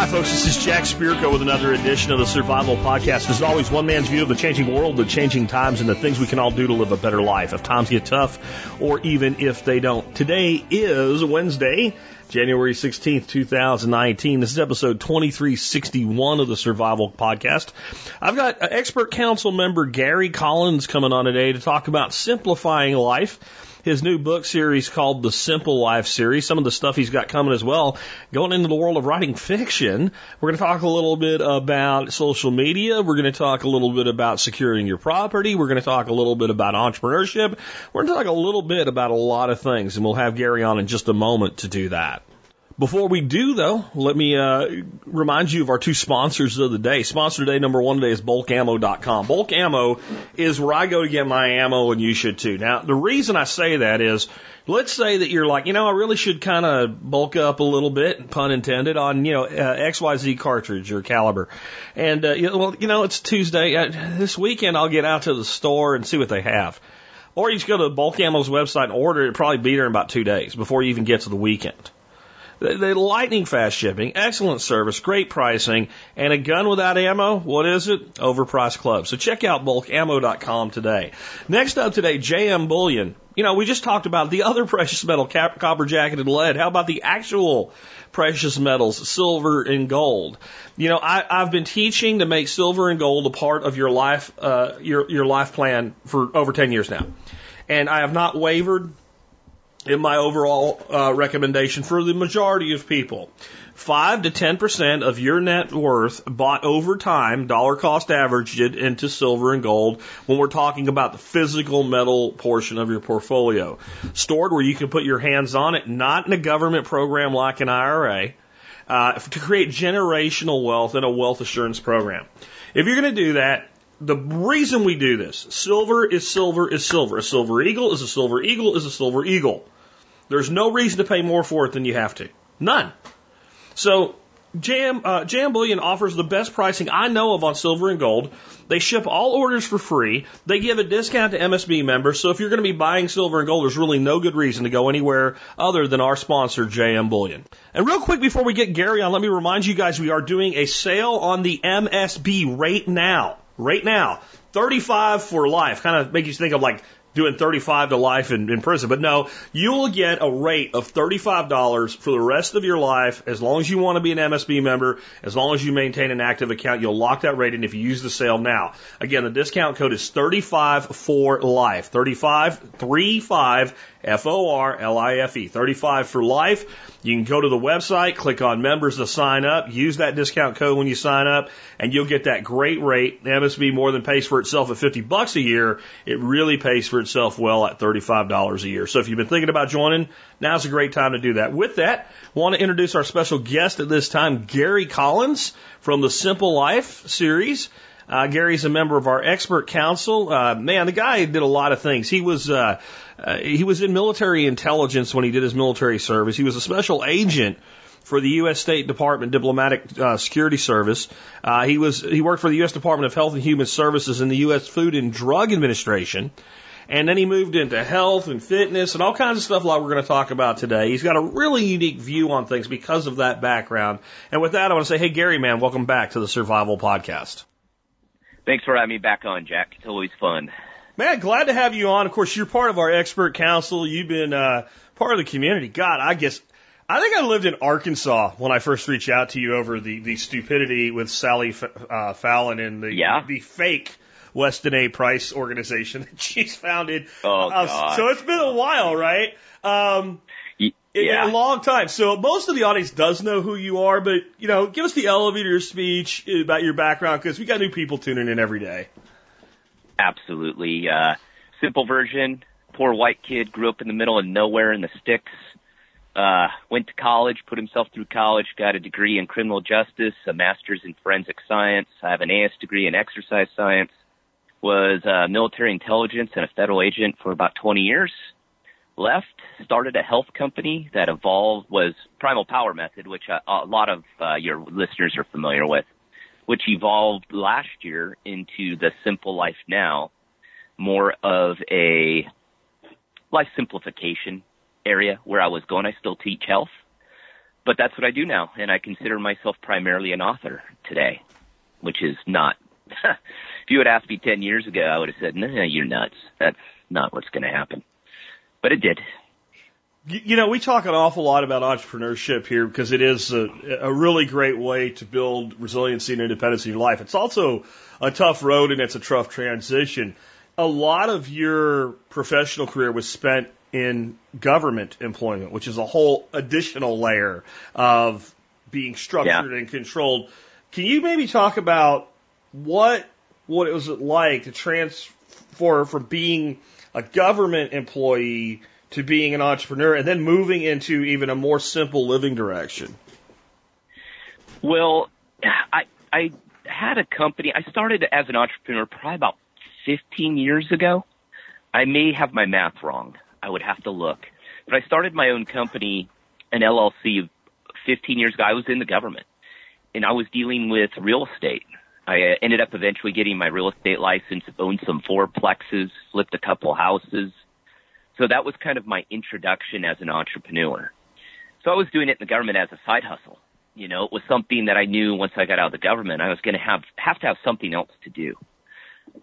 Hi, folks. This is Jack Spirko with another edition of the Survival Podcast. As always, one man's view of the changing world, the changing times, and the things we can all do to live a better life if times get tough or even if they don't. Today is Wednesday, January 16th, 2019. This is episode 2361 of the Survival Podcast. I've got expert council member Gary Collins coming on today to talk about simplifying life his new book series called The Simple Life series. Some of the stuff he's got coming as well. Going into the world of writing fiction, we're going to talk a little bit about social media. We're going to talk a little bit about securing your property. We're going to talk a little bit about entrepreneurship. We're going to talk a little bit about a lot of things, and we'll have Gary on in just a moment to do that. Before we do, though, let me uh, remind you of our two sponsors of the day. Sponsor today, number one today, is bulkammo.com. Bulk Ammo is where I go to get my ammo, and you should too. Now, the reason I say that is, let's say that you're like, you know, I really should kind of bulk up a little bit, pun intended, on, you know, uh, XYZ cartridge or caliber. And, uh, well, you know, it's Tuesday. Uh, this weekend, I'll get out to the store and see what they have. Or you just go to Bulk Ammo's website and order it. Probably be there in about two days before you even get to the weekend. The lightning fast shipping, excellent service, great pricing, and a gun without ammo, what is it? Overpriced club. So check out bulkammo.com today. Next up today, JM Bullion. You know, we just talked about the other precious metal, copper jacketed lead. How about the actual precious metals, silver and gold? You know, I, I've been teaching to make silver and gold a part of your life, uh, your, your life plan for over 10 years now. And I have not wavered in my overall uh, recommendation for the majority of people. 5 to 10% of your net worth bought over time, dollar cost averaged into silver and gold when we're talking about the physical metal portion of your portfolio. Stored where you can put your hands on it, not in a government program like an IRA, uh, to create generational wealth in a wealth assurance program. If you're going to do that, the reason we do this, silver is silver is silver. A silver eagle is a silver eagle is a silver eagle. There's no reason to pay more for it than you have to. None. So Jam uh, Jam Bullion offers the best pricing I know of on silver and gold. They ship all orders for free. They give a discount to MSB members. So if you're going to be buying silver and gold, there's really no good reason to go anywhere other than our sponsor, JM Bullion. And real quick before we get Gary on, let me remind you guys we are doing a sale on the MSB right now right now. 35 for life. Kind of make you think of like doing 35 to life in, in prison. But no, you will get a rate of $35 for the rest of your life as long as you want to be an MSB member, as long as you maintain an active account. You'll lock that rate in if you use the sale now. Again, the discount code is 35 for life. 35, 35 F O R L I F E. 35 for life. You can go to the website, click on members to sign up, use that discount code when you sign up, and you'll get that great rate. MSB more than pays for itself at 50 bucks a year. It really pays for itself well at $35 a year. So if you've been thinking about joining, now's a great time to do that. With that, I want to introduce our special guest at this time, Gary Collins from the Simple Life series. Uh, Gary's a member of our expert council. Uh, man, the guy did a lot of things. He was uh, uh, he was in military intelligence when he did his military service. He was a special agent for the U.S. State Department Diplomatic uh, Security Service. Uh, he was he worked for the U.S. Department of Health and Human Services and the U.S. Food and Drug Administration. And then he moved into health and fitness and all kinds of stuff like we're going to talk about today. He's got a really unique view on things because of that background. And with that, I want to say, hey, Gary, man, welcome back to the Survival Podcast. Thanks for having me back on, Jack. It's always fun. Man, glad to have you on. Of course, you're part of our expert council. You've been uh, part of the community. God, I guess I think I lived in Arkansas when I first reached out to you over the the stupidity with Sally uh, Fallon and the yeah. the fake Weston A. Price organization that she's founded. Oh, uh, God. so it's been a while, right? Um, yeah. a long time. So most of the audience does know who you are, but you know, give us the elevator speech about your background because we got new people tuning in every day. Absolutely. Uh, simple version. Poor white kid grew up in the middle of nowhere in the sticks. Uh, went to college, put himself through college, got a degree in criminal justice, a master's in forensic science. I have an AS degree in exercise science. Was uh, military intelligence and a federal agent for about 20 years. Left, started a health company that evolved was Primal Power Method, which a, a lot of uh, your listeners are familiar with which evolved last year into the Simple Life Now, more of a life simplification area where I was going. I still teach health, but that's what I do now, and I consider myself primarily an author today, which is not. if you had asked me ten years ago, I would have said, "No, nah, you're nuts. That's not what's going to happen." But it did. You know, we talk an awful lot about entrepreneurship here because it is a, a really great way to build resiliency and independence in your life. It's also a tough road and it's a tough transition. A lot of your professional career was spent in government employment, which is a whole additional layer of being structured Yeah. and controlled. Can you maybe talk about what what it was like to transfer from being a government employee to being an entrepreneur and then moving into even a more simple living direction? Well, I I had a company. I started as an entrepreneur probably about 15 years ago. I may have my math wrong. I would have to look. But I started my own company, an LLC, 15 years ago. I was in the government, and I was dealing with real estate. I uh, ended up eventually getting my real estate license, owned some fourplexes, flipped a couple houses. So that was kind of my introduction as an entrepreneur. So I was doing it in the government as a side hustle. You know, it was something that I knew once I got out of the government, I was going to have have to have something else to do.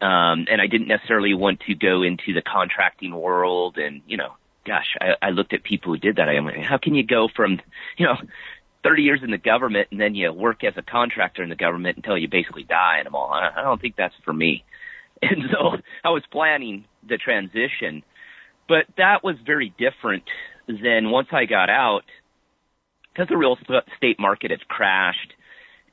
Um, and I didn't necessarily want to go into the contracting world. And you know, gosh, I, I looked at people who did that. I'm like, how can you go from, you know, 30 years in the government and then you work as a contractor in the government until you basically die? And I'm all, I I don't think that's for me. And so I was planning the transition, but that was very different than once I got out because the real uh, estate market has crashed.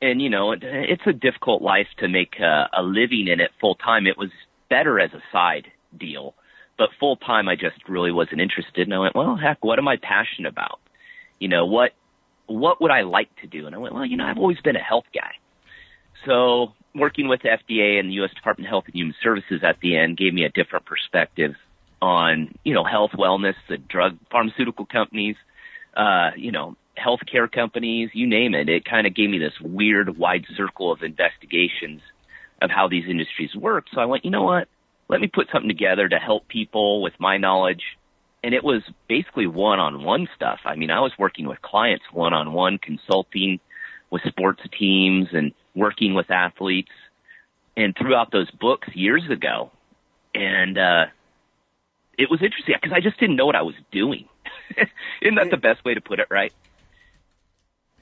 And you know it, it's a difficult life to make a, a living in it full time it was better as a side deal. But full time i just really wasn't interested. And i went well heck what am i passionate about? You know what what would i like to do? And i went well you know i've always been a health guy. So working with the fda and the us department of health and human services at the end gave me a different perspective on you know health wellness the drug pharmaceutical companies uh you know healthcare companies, you name it. It kind of gave me this weird wide circle of investigations of how these industries work. So I went, you know what? Let me put something together to help people with my knowledge. And it was basically one-on-one stuff. I mean, I was working with clients one-on-one, consulting with sports teams and working with athletes and threw out those books years ago. And, uh, it was interesting because I just didn't know what I was doing. Isn't that the best way to put it, right?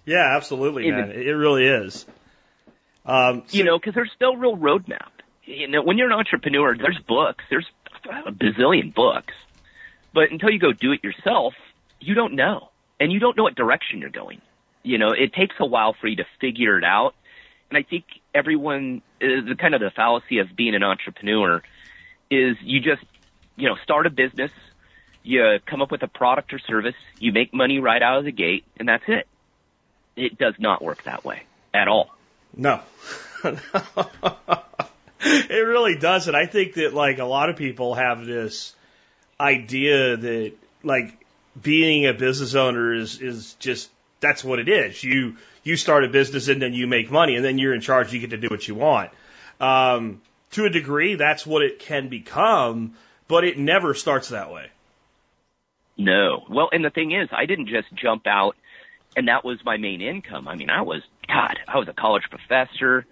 Yeah, absolutely, man. It it really is. Um, you know, because there's no real roadmap. You know, when you're an entrepreneur, there's books, there's a bazillion books, but until you go do it yourself, you don't know, and you don't know what direction you're going. You know, it takes a while for you to figure it out, and I think everyone, uh, the kind of the fallacy of being an entrepreneur is you just, you know, start a business, you come up with a product or service, you make money right out of the gate, and that's it. It does not work that way at all. No. it really doesn't. I think that like a lot of people have this idea that like being a business owner is is just that's what it is. You you start a business and then you make money and then you're in charge. You get to do what you want. Um, to a degree, that's what it can become, but it never starts that way. No. Well, and the thing is, I didn't just jump out and that was my main income. I mean, I was, God, I was a college professor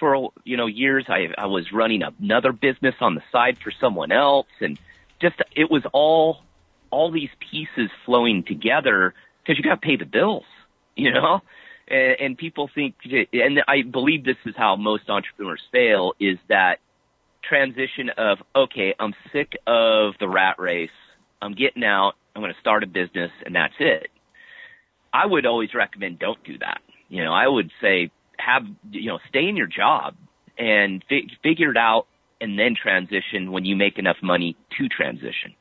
for, you know, years. I, I was running another business on the side for someone else and just, it was all, all these pieces flowing together because you got to pay the bills, you know? And, and people think, and I believe this is how most entrepreneurs fail is that transition of, okay, I'm sick of the rat race. I'm getting out. I'm going to start a business and that's it. I would always recommend don't do that. You know, I would say have, you know, stay in your job and fi- figure it out and then transition when you make enough money to transition.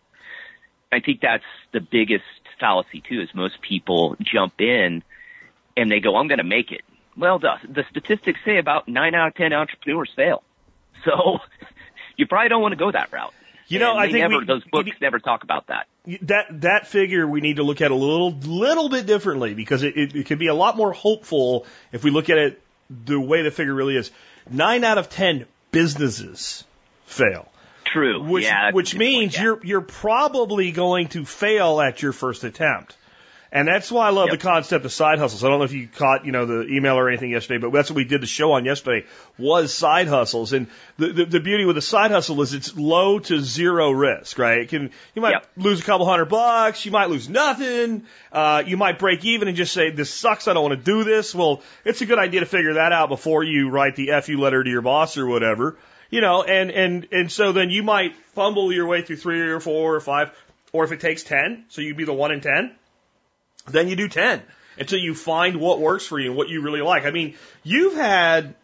I think that's the biggest fallacy too is most people jump in and they go, I'm going to make it. Well, the, the statistics say about nine out of 10 entrepreneurs fail. So you probably don't want to go that route. You know, And I think never, we- those books we- never talk about that. that that figure we need to look at a little little bit differently because it, it, it can be a lot more hopeful if we look at it the way the figure really is, nine out of ten businesses fail. True. Which yeah, which means point, yeah. you're you're probably going to fail at your first attempt. And that's why I love Yep. the concept of side hustles. I don't know if you caught, you know, the email or anything yesterday, but that's what we did the show on yesterday was side hustles. And the, the, the beauty with a side hustle is it's low to zero risk, right? It can, you might Yep. lose a couple hundred bucks. You might lose nothing. Uh, you might break even and just say, this sucks. I don't want to do this. Well, it's a good idea to figure that out before you write the FU letter to your boss or whatever. You know, and, and, and so then you might fumble your way through three or four or five, or if it takes 10, so you'd be the one in 10, then you do 10 until you find what works for you and what you really like. I mean, you've had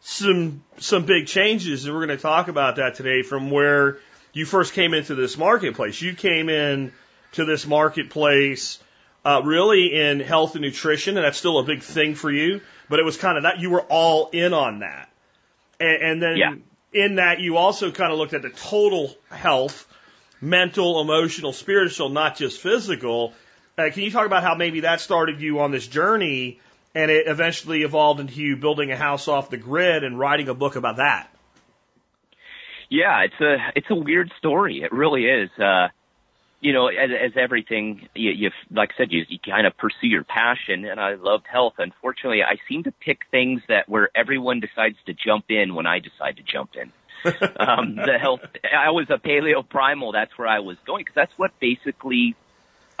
some, some big changes and we're going to talk about that today from where you first came into this marketplace. You came in to this marketplace, uh, really in health and nutrition, and that's still a big thing for you, but it was kind of that you were all in on that. And, and then Yeah. in that you also kind of looked at the total health, mental, emotional, spiritual, not just physical. Uh, can you talk about how maybe that started you on this journey and it eventually evolved into you building a house off the grid and writing a book about that? Yeah, it's a it's a weird story. It really is. Uh, you know, as, as everything, you, you like I said, you, you kind of pursue your passion, and I loved health. Unfortunately, I seem to pick things that where everyone decides to jump in when I decide to jump in. um, the health. I was a paleo primal. That's where I was going because that's what basically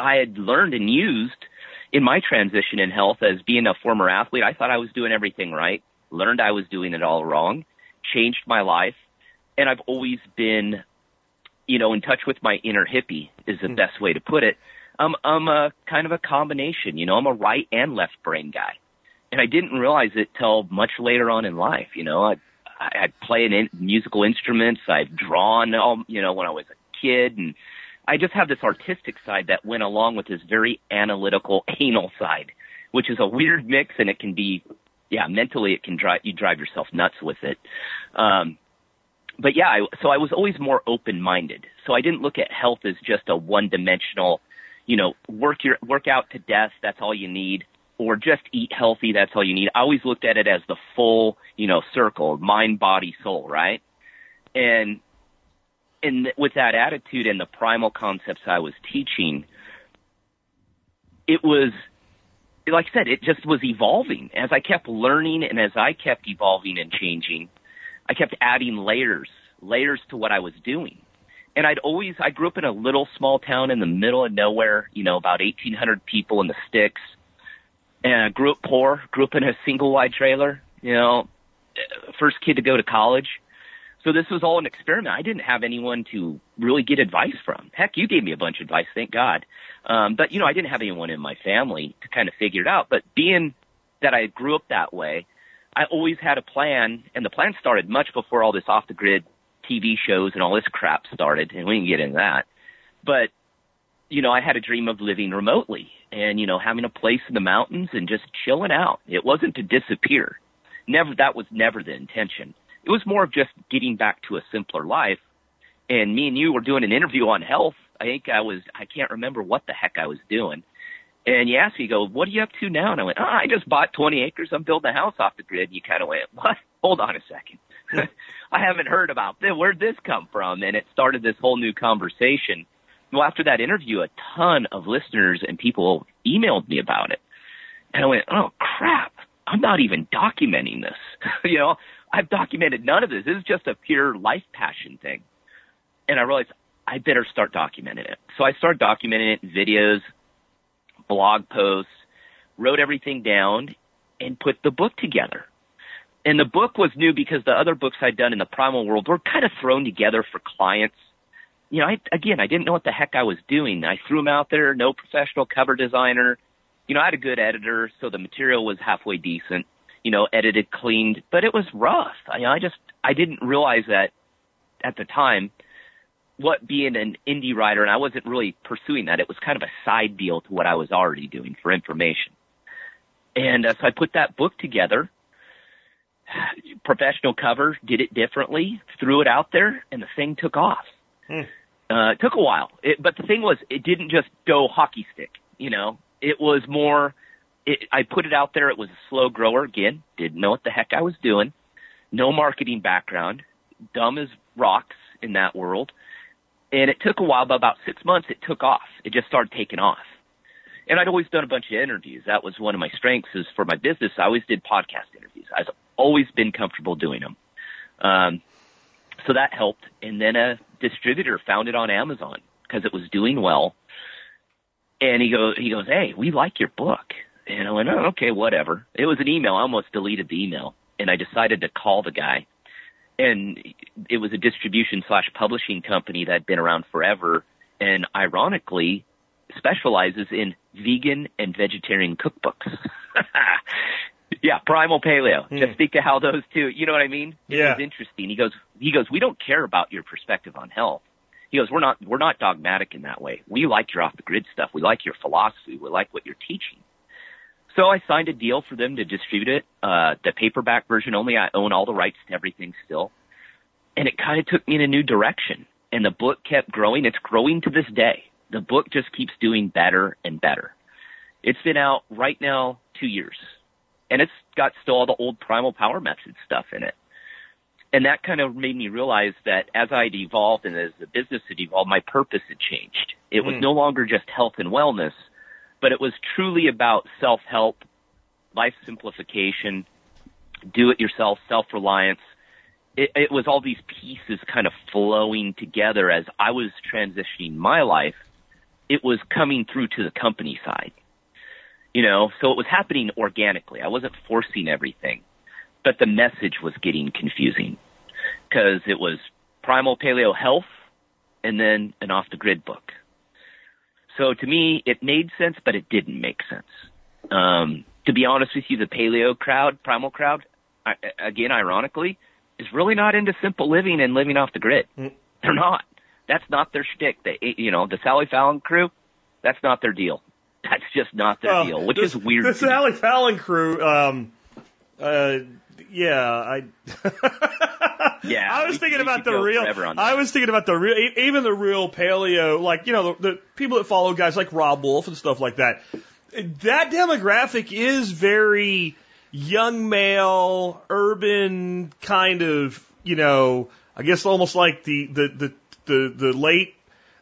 I had learned and used in my transition in health as being a former athlete. I thought I was doing everything right. Learned I was doing it all wrong. Changed my life and I've always been, you know, in touch with my inner hippie is the hmm. best way to put it. I'm I'm a kind of a combination, you know, I'm a right and left brain guy. And I didn't realize it till much later on in life, you know. I I I'd play in musical instruments, I've drawn all, you know, when I was a kid and I just have this artistic side that went along with this very analytical anal side, which is a weird mix and it can be yeah, mentally it can drive you drive yourself nuts with it. Um but yeah, I, so I was always more open-minded. So I didn't look at health as just a one-dimensional, you know, work your work out to death. That's all you need, or just eat healthy. That's all you need. I always looked at it as the full, you know, circle: mind, body, soul. Right? And and with that attitude and the primal concepts I was teaching, it was like I said, it just was evolving as I kept learning and as I kept evolving and changing. I kept adding layers, layers to what I was doing. And I'd always, I grew up in a little small town in the middle of nowhere, you know, about 1,800 people in the sticks. And I grew up poor, grew up in a single wide trailer, you know, eh, first kid to go to college. So this was all an experiment. I didn't have anyone to really get advice from. Heck, you gave me a bunch of advice, thank God. Um, but you know, I didn't have anyone in my family to kind of figure it out. But being that I grew up that way, I always had a plan, and the plan started much before all this off the grid TV shows and all this crap started, and we can get into that. But you know, I had a dream of living remotely and you know having a place in the mountains and just chilling out. It wasn't to disappear. Never that was never the intention. It was more of just getting back to a simpler life. And me and you were doing an interview on health. I think I was I can't remember what the heck I was doing. And you asked me, you go, what are you up to now? And I went, oh, I just bought 20 acres. I'm building a house off the grid. And you kind of went, what? Hold on a second. I haven't heard about this. Where'd this come from? And it started this whole new conversation. Well, after that interview, a ton of listeners and people emailed me about it. And I went, oh crap. I'm not even documenting this. you know, I've documented none of this. This is just a pure life passion thing. And I realized I better start documenting it. So I started documenting it in videos, blog posts, wrote everything down, and put the book together. And the book was new because the other books I'd done in the primal world were kind of thrown together for clients. You know, I, again, I didn't know what the heck I was doing. I threw them out there, no professional cover designer. You know, I had a good editor, so the material was halfway decent. You know, edited, cleaned, but it was rough. I, I just, I didn't realize that at the time what being an indie writer, and I wasn't really pursuing that. It was kind of a side deal to what I was already doing for information. And uh, so I put that book together, professional cover, did it differently, threw it out there, and the thing took off. Hmm. Uh, it took a while, it, but the thing was, it didn't just go hockey stick. You know, it was more. It, I put it out there. It was a slow grower again. Didn't know what the heck I was doing. No marketing background. Dumb as rocks in that world. And it took a while, but about six months, it took off. It just started taking off. And I'd always done a bunch of interviews. That was one of my strengths is for my business. I always did podcast interviews. I've always been comfortable doing them. Um, so that helped. And then a distributor found it on Amazon because it was doing well. And he goes, he goes, Hey, we like your book. And I went, oh, okay, whatever. It was an email. I almost deleted the email and I decided to call the guy. And it was a distribution slash publishing company that had been around forever. And ironically, specializes in vegan and vegetarian cookbooks. yeah, primal paleo. Hmm. Just speak to how those two, you know what I mean? It Yeah. was interesting. He goes, he goes, we don't care about your perspective on health. He goes, we're not, we're not dogmatic in that way. We like your off the grid stuff. We like your philosophy. We like what you're teaching. So I signed a deal for them to distribute it. Uh, the paperback version only. I own all the rights to everything still. And it kind of took me in a new direction. And the book kept growing. It's growing to this day. The book just keeps doing better and better. It's been out right now two years. And it's got still all the old primal power method stuff in it. And that kind of made me realize that as I'd evolved and as the business had evolved, my purpose had changed. It was Hmm. no longer just health and wellness, but it was truly about self-help, life simplification, do it yourself, self-reliance. It, it was all these pieces kind of flowing together as I was transitioning my life. It was coming through to the company side, you know, so it was happening organically. I wasn't forcing everything, but the message was getting confusing because it was primal paleo health and then an off the grid book. So to me, it made sense, but it didn't make sense. Um, to be honest with you, the paleo crowd, primal crowd, I, again, ironically, is really not into simple living and living off the grid. Mm. They're not. That's not their shtick. They, you know, the Sally Fallon crew, that's not their deal. That's just not their Well, deal, which the- is weird. The. Sally Fallon crew, um, uh, yeah, I. Yeah, I was we- thinking we about the real. I was thinking about the real, even the real paleo, like you know, the, the people that follow guys like Robb Wolf and stuff like that. That demographic is very young male, urban kind of, you know, I guess almost like the the the the, the late.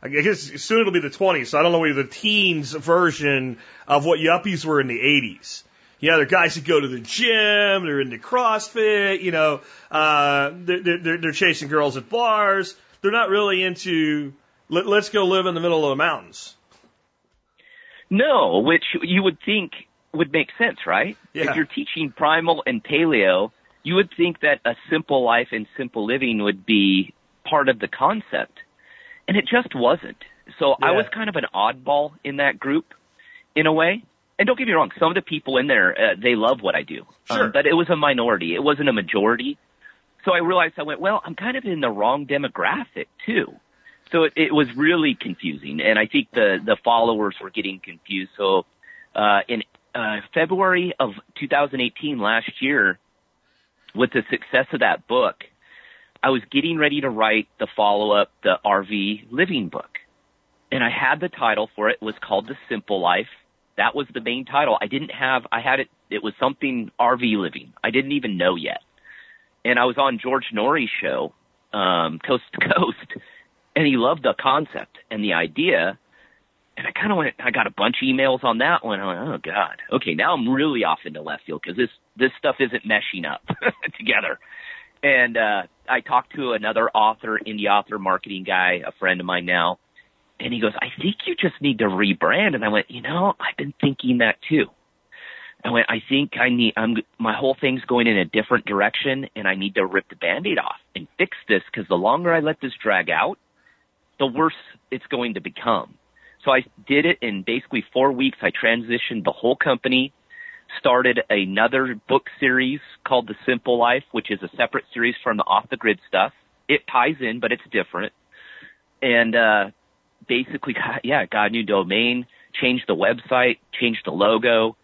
I guess soon it'll be the 20s, so I don't know whether the teens version of what yuppies were in the 80s. Yeah, they're guys that go to the gym, they're into CrossFit, you know, uh, they're, they're, they're chasing girls at bars. They're not really into, let, let's go live in the middle of the mountains. No, which you would think would make sense, right? Yeah. If you're teaching primal and paleo, you would think that a simple life and simple living would be part of the concept. And it just wasn't. So I was kind of an oddball in that group in a way. And don't get me wrong, some of the people in there, uh, they love what I do. Sure. Um, but it was a minority. It wasn't a majority. So I realized I went, well, I'm kind of in the wrong demographic too. So it, it was really confusing, and I think the the followers were getting confused. So uh, in uh, February of 2018, last year, with the success of that book, I was getting ready to write the follow up, the RV living book, and I had the title for it. It was called The Simple Life. That was the main title. I didn't have. I had it. It was something RV living. I didn't even know yet. And I was on George Noory's show, um, Coast to Coast, and he loved the concept and the idea. And I kind of went, I got a bunch of emails on that one. I went, oh God, okay, now I'm really off into left field because this this stuff isn't meshing up together. And uh, I talked to another author, indie author, marketing guy, a friend of mine now, and he goes, I think you just need to rebrand. And I went, you know, I've been thinking that too. I went, I think I need, I'm, my whole thing's going in a different direction and I need to rip the band-aid off and fix this because the longer I let this drag out, the worse it's going to become. So I did it in basically four weeks. I transitioned the whole company, started another book series called The Simple Life, which is a separate series from the off the grid stuff. It ties in, but it's different. And, uh, basically, got, yeah, got a new domain, changed the website, changed the logo,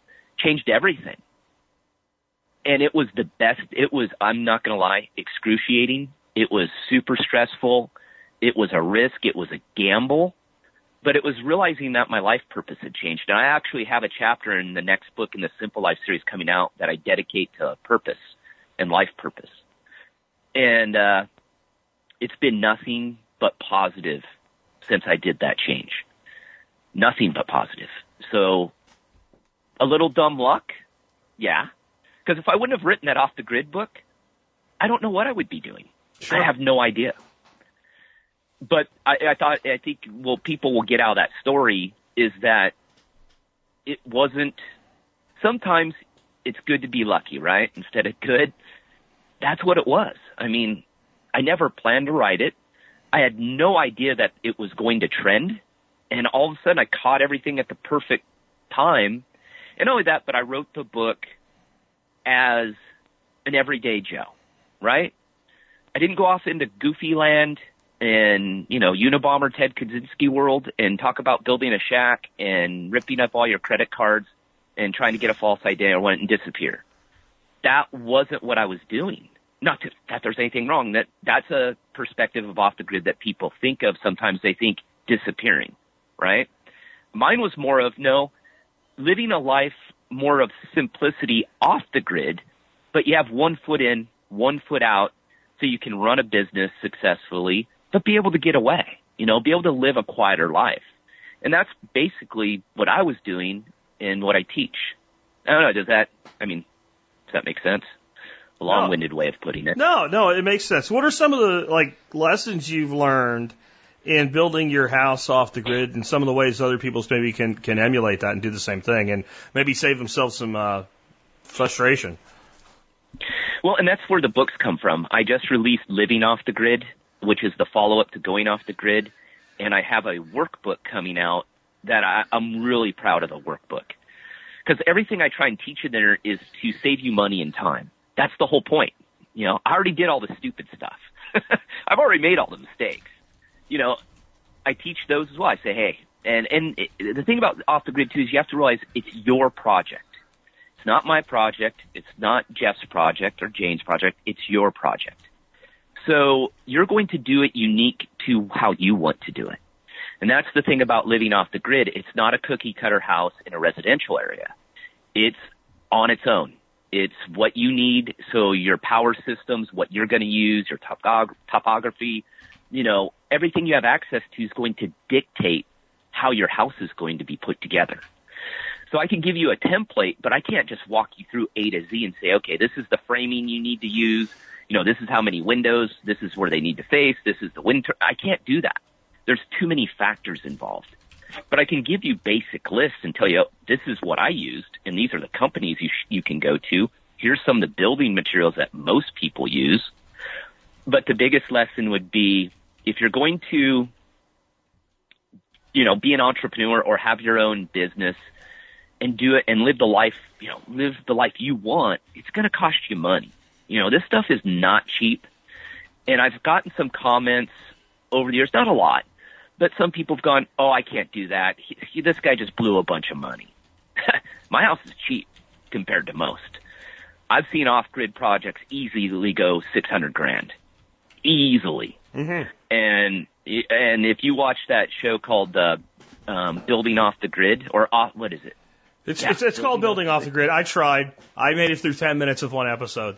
changed everything. And it was the best. It was, I'm not going to lie, excruciating. It was super stressful. It was a risk. It was a gamble. but it was realizing that my life purpose had changed. And I actually have a chapter in the next book in the Simple Life series coming out that I dedicate to purpose and life purpose. And, uh, it's been nothing but positive since I did that change. Nothing but positive. So a little dumb luck. Yeah. Because if I wouldn't have written that off the grid book, I don't know what I would be doing. Sure. I have no idea. But I, I thought, I think, well, people will get out of that story is that it wasn't, sometimes it's good to be lucky, right? Instead of good. That's what it was. I mean, I never planned to write it. I had no idea that it was going to trend. And all of a sudden I caught everything at the perfect time. And not only that, but I wrote the book as an everyday Joe, right? I didn't go off into goofy land and, you know, Unabomber Ted Kaczynski world and talk about building a shack and ripping up all your credit cards and trying to get a false ID or went and disappear. That wasn't what I was doing. Not to, that there's anything wrong. That that's a perspective of off the grid that people think of. Sometimes they think disappearing, right? Mine was more of no, living a life more of simplicity off the grid, but you have one foot in, one foot out, so you can run a business successfully, but be able to get away, you know, be able to live a quieter life. And that's basically what I was doing and what I teach. I don't know, does that, I mean, does that make sense? A long-winded way of putting it. No, no, it makes sense. What are some of the like lessons you've learned in building your house off the grid and some of the ways other people maybe can can emulate that and do the same thing and maybe save themselves some uh, frustration? Well, and that's where the books come from. I just released Living Off the Grid, which is the follow-up to Going Off the Grid, and I have a workbook coming out that I, I'm really proud of the workbook. Because everything I try and teach in there is to save you money and time. That's the whole point. You know, I already did all the stupid stuff. I've already made all the mistakes. You know, I teach those as well. I say, hey, and and it, the thing about off the grid too is you have to realize it's your project. It's not my project. It's not Jeff's project or Jane's project. It's your project. So you're going to do it unique to how you want to do it. And that's the thing about living off the grid. It's not a cookie cutter house in a residential area. It's on its own. It's what you need. So your power systems, what you're going to use, your topog- topography, you know, everything you have access to is going to dictate how your house is going to be put together. So I can give you a template, but I can't just walk you through A to Z and say, okay, this is the framing you need to use. You know, this is how many windows. This is where they need to face. This is the winter. I can't do that. There's too many factors involved. But I can give you basic lists and tell you, oh, this is what I used, and these are the companies you, sh- you can go to. Here's some of the building materials that most people use. But the biggest lesson would be if you're going to, you know, be an entrepreneur or have your own business and do it and live the life, you know, live the life you want, it's going to cost you money. You know, this stuff is not cheap. And I've gotten some comments over the years, not a lot, but some people have gone, "Oh, I can't do that. He, he, this guy just blew a bunch of money." My house is cheap compared to most. I've seen off-grid projects easily go 600 grand. Easily. Mm-hmm. And and if you watch that show called uh, um, Building Off the Grid or off what is it? It's Yeah, it's, it's called building off the grid. I tried. I made it through ten minutes of one episode.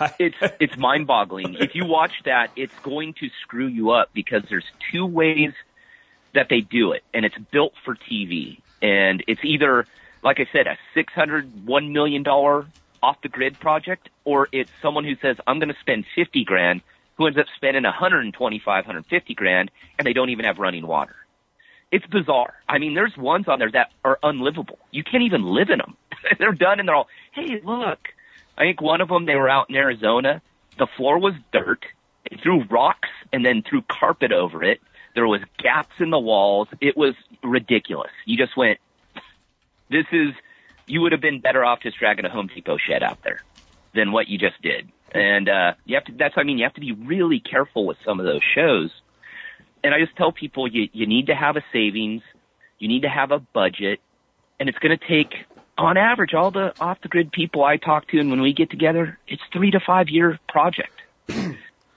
it's it's mind boggling. If you watch that, it's going to screw you up because there's two ways that they do it, and it's built for TV. And it's either, like I said, a six hundred one million dollar off the grid project, or it's someone who says I'm going to spend fifty grand, who ends up spending 125, 150 grand, and they don't even have running water. It's bizarre. I mean, there's ones on there that are unlivable. You can't even live in them. they're done, and they're all, hey, look. I think one of them, they were out in Arizona. The floor was dirt. They threw rocks and then threw carpet over it. There was gaps in the walls. It was ridiculous. You just went, this is, you would have been better off just dragging a Home Depot shed out there than what you just did. And, uh, you have to, that's, I mean, you have to be really careful with some of those shows. And I just tell people you, you need to have a savings. You need to have a budget and it's going to take on average, all the off the grid people I talk to and when we get together, it's three to five year project.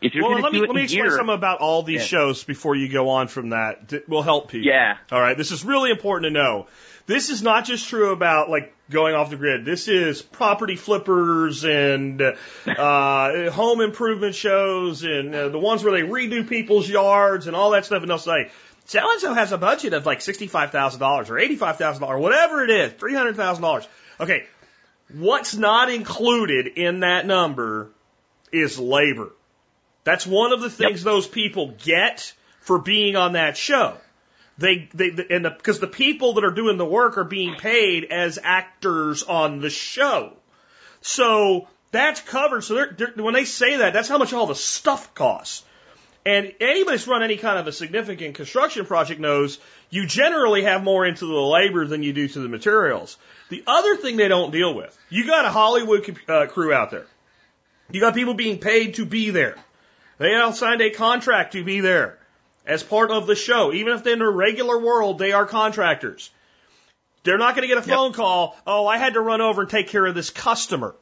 If you're well, going let to me let me in explain gear, something about all these Yeah. shows before you go on from that. That will help people. Yeah. All right. This is really important to know. This is not just true about like going off the grid. This is property flippers and uh, home improvement shows and uh, the ones where they redo people's yards and all that stuff. And they'll say, so and so has a budget of like sixty-five thousand dollars or eighty-five thousand dollars, whatever it is, three hundred thousand dollars. Okay. What's not included in that number is labor. That's one of the things those people get for being on that show. They, they, and the, because the people that are doing the work are being paid as actors on the show. So that's covered. So they're, they're, when they say that, that's how much all the stuff costs. And anybody that's run any kind of a significant construction project knows you generally have more into the labor than you do to the materials. The other thing they don't deal with, you got a Hollywood uh, crew out there. You got people being paid to be there. They all signed a contract to be there as part of the show. Even if they're in a regular world, they are contractors. They're not going to get a phone call, oh, I had to run over and take care of this customer.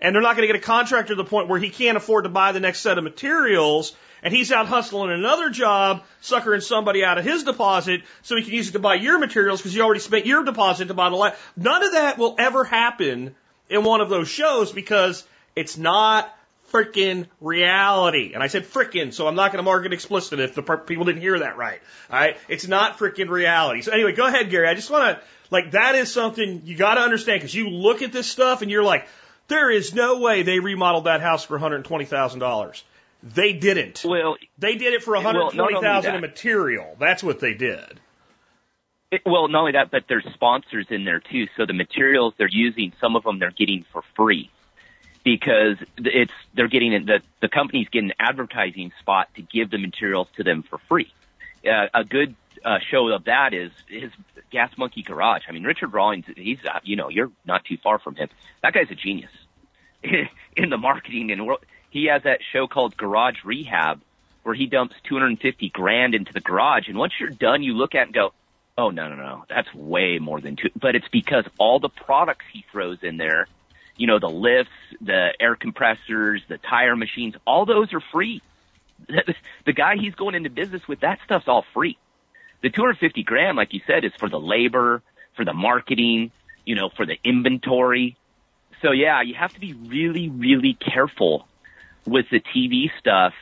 And they're not going to get a contractor to the point where he can't afford to buy the next set of materials and he's out hustling another job, suckering somebody out of his deposit so he can use it to buy your materials because you already spent your deposit to buy the last. None of that will ever happen in one of those shows because it's not freaking reality. And I said frickin', so I'm not going to mark it explicit if the people didn't hear that right. All right, it's not freaking reality. So anyway, go ahead, Gary. I just want to like that is something you got to understand because you look at this stuff and you're like, there is no way they remodeled that house for 120 thousand dollars. They didn't. Well, They did it for Well, 120,000 in material. That's what they did. it, well, not only that, but there's sponsors in there too. So the materials they're using, some of them they're getting for free because it's they're getting the the company's getting an advertising spot to give the materials to them for free. Uh, a good uh, show of that is his Gas Monkey Garage. I mean, Richard Rawlings, he's uh, you know you're not too far from him. That guy's a genius in the marketing and world. He has that show called Garage Rehab where he dumps 250 grand into the garage, and once you're done, you look at it and go, "Oh no, no, no, that's way more than two. But it's because all the products he throws in there, you know, the lifts, the air compressors, the tire machines, all those are free. the guy he's going into business with, that stuff's all free. The 250 grand, like you said, is for the labor, for the marketing, you know, for the inventory. So yeah, you have to be really, really careful with the TV stuff.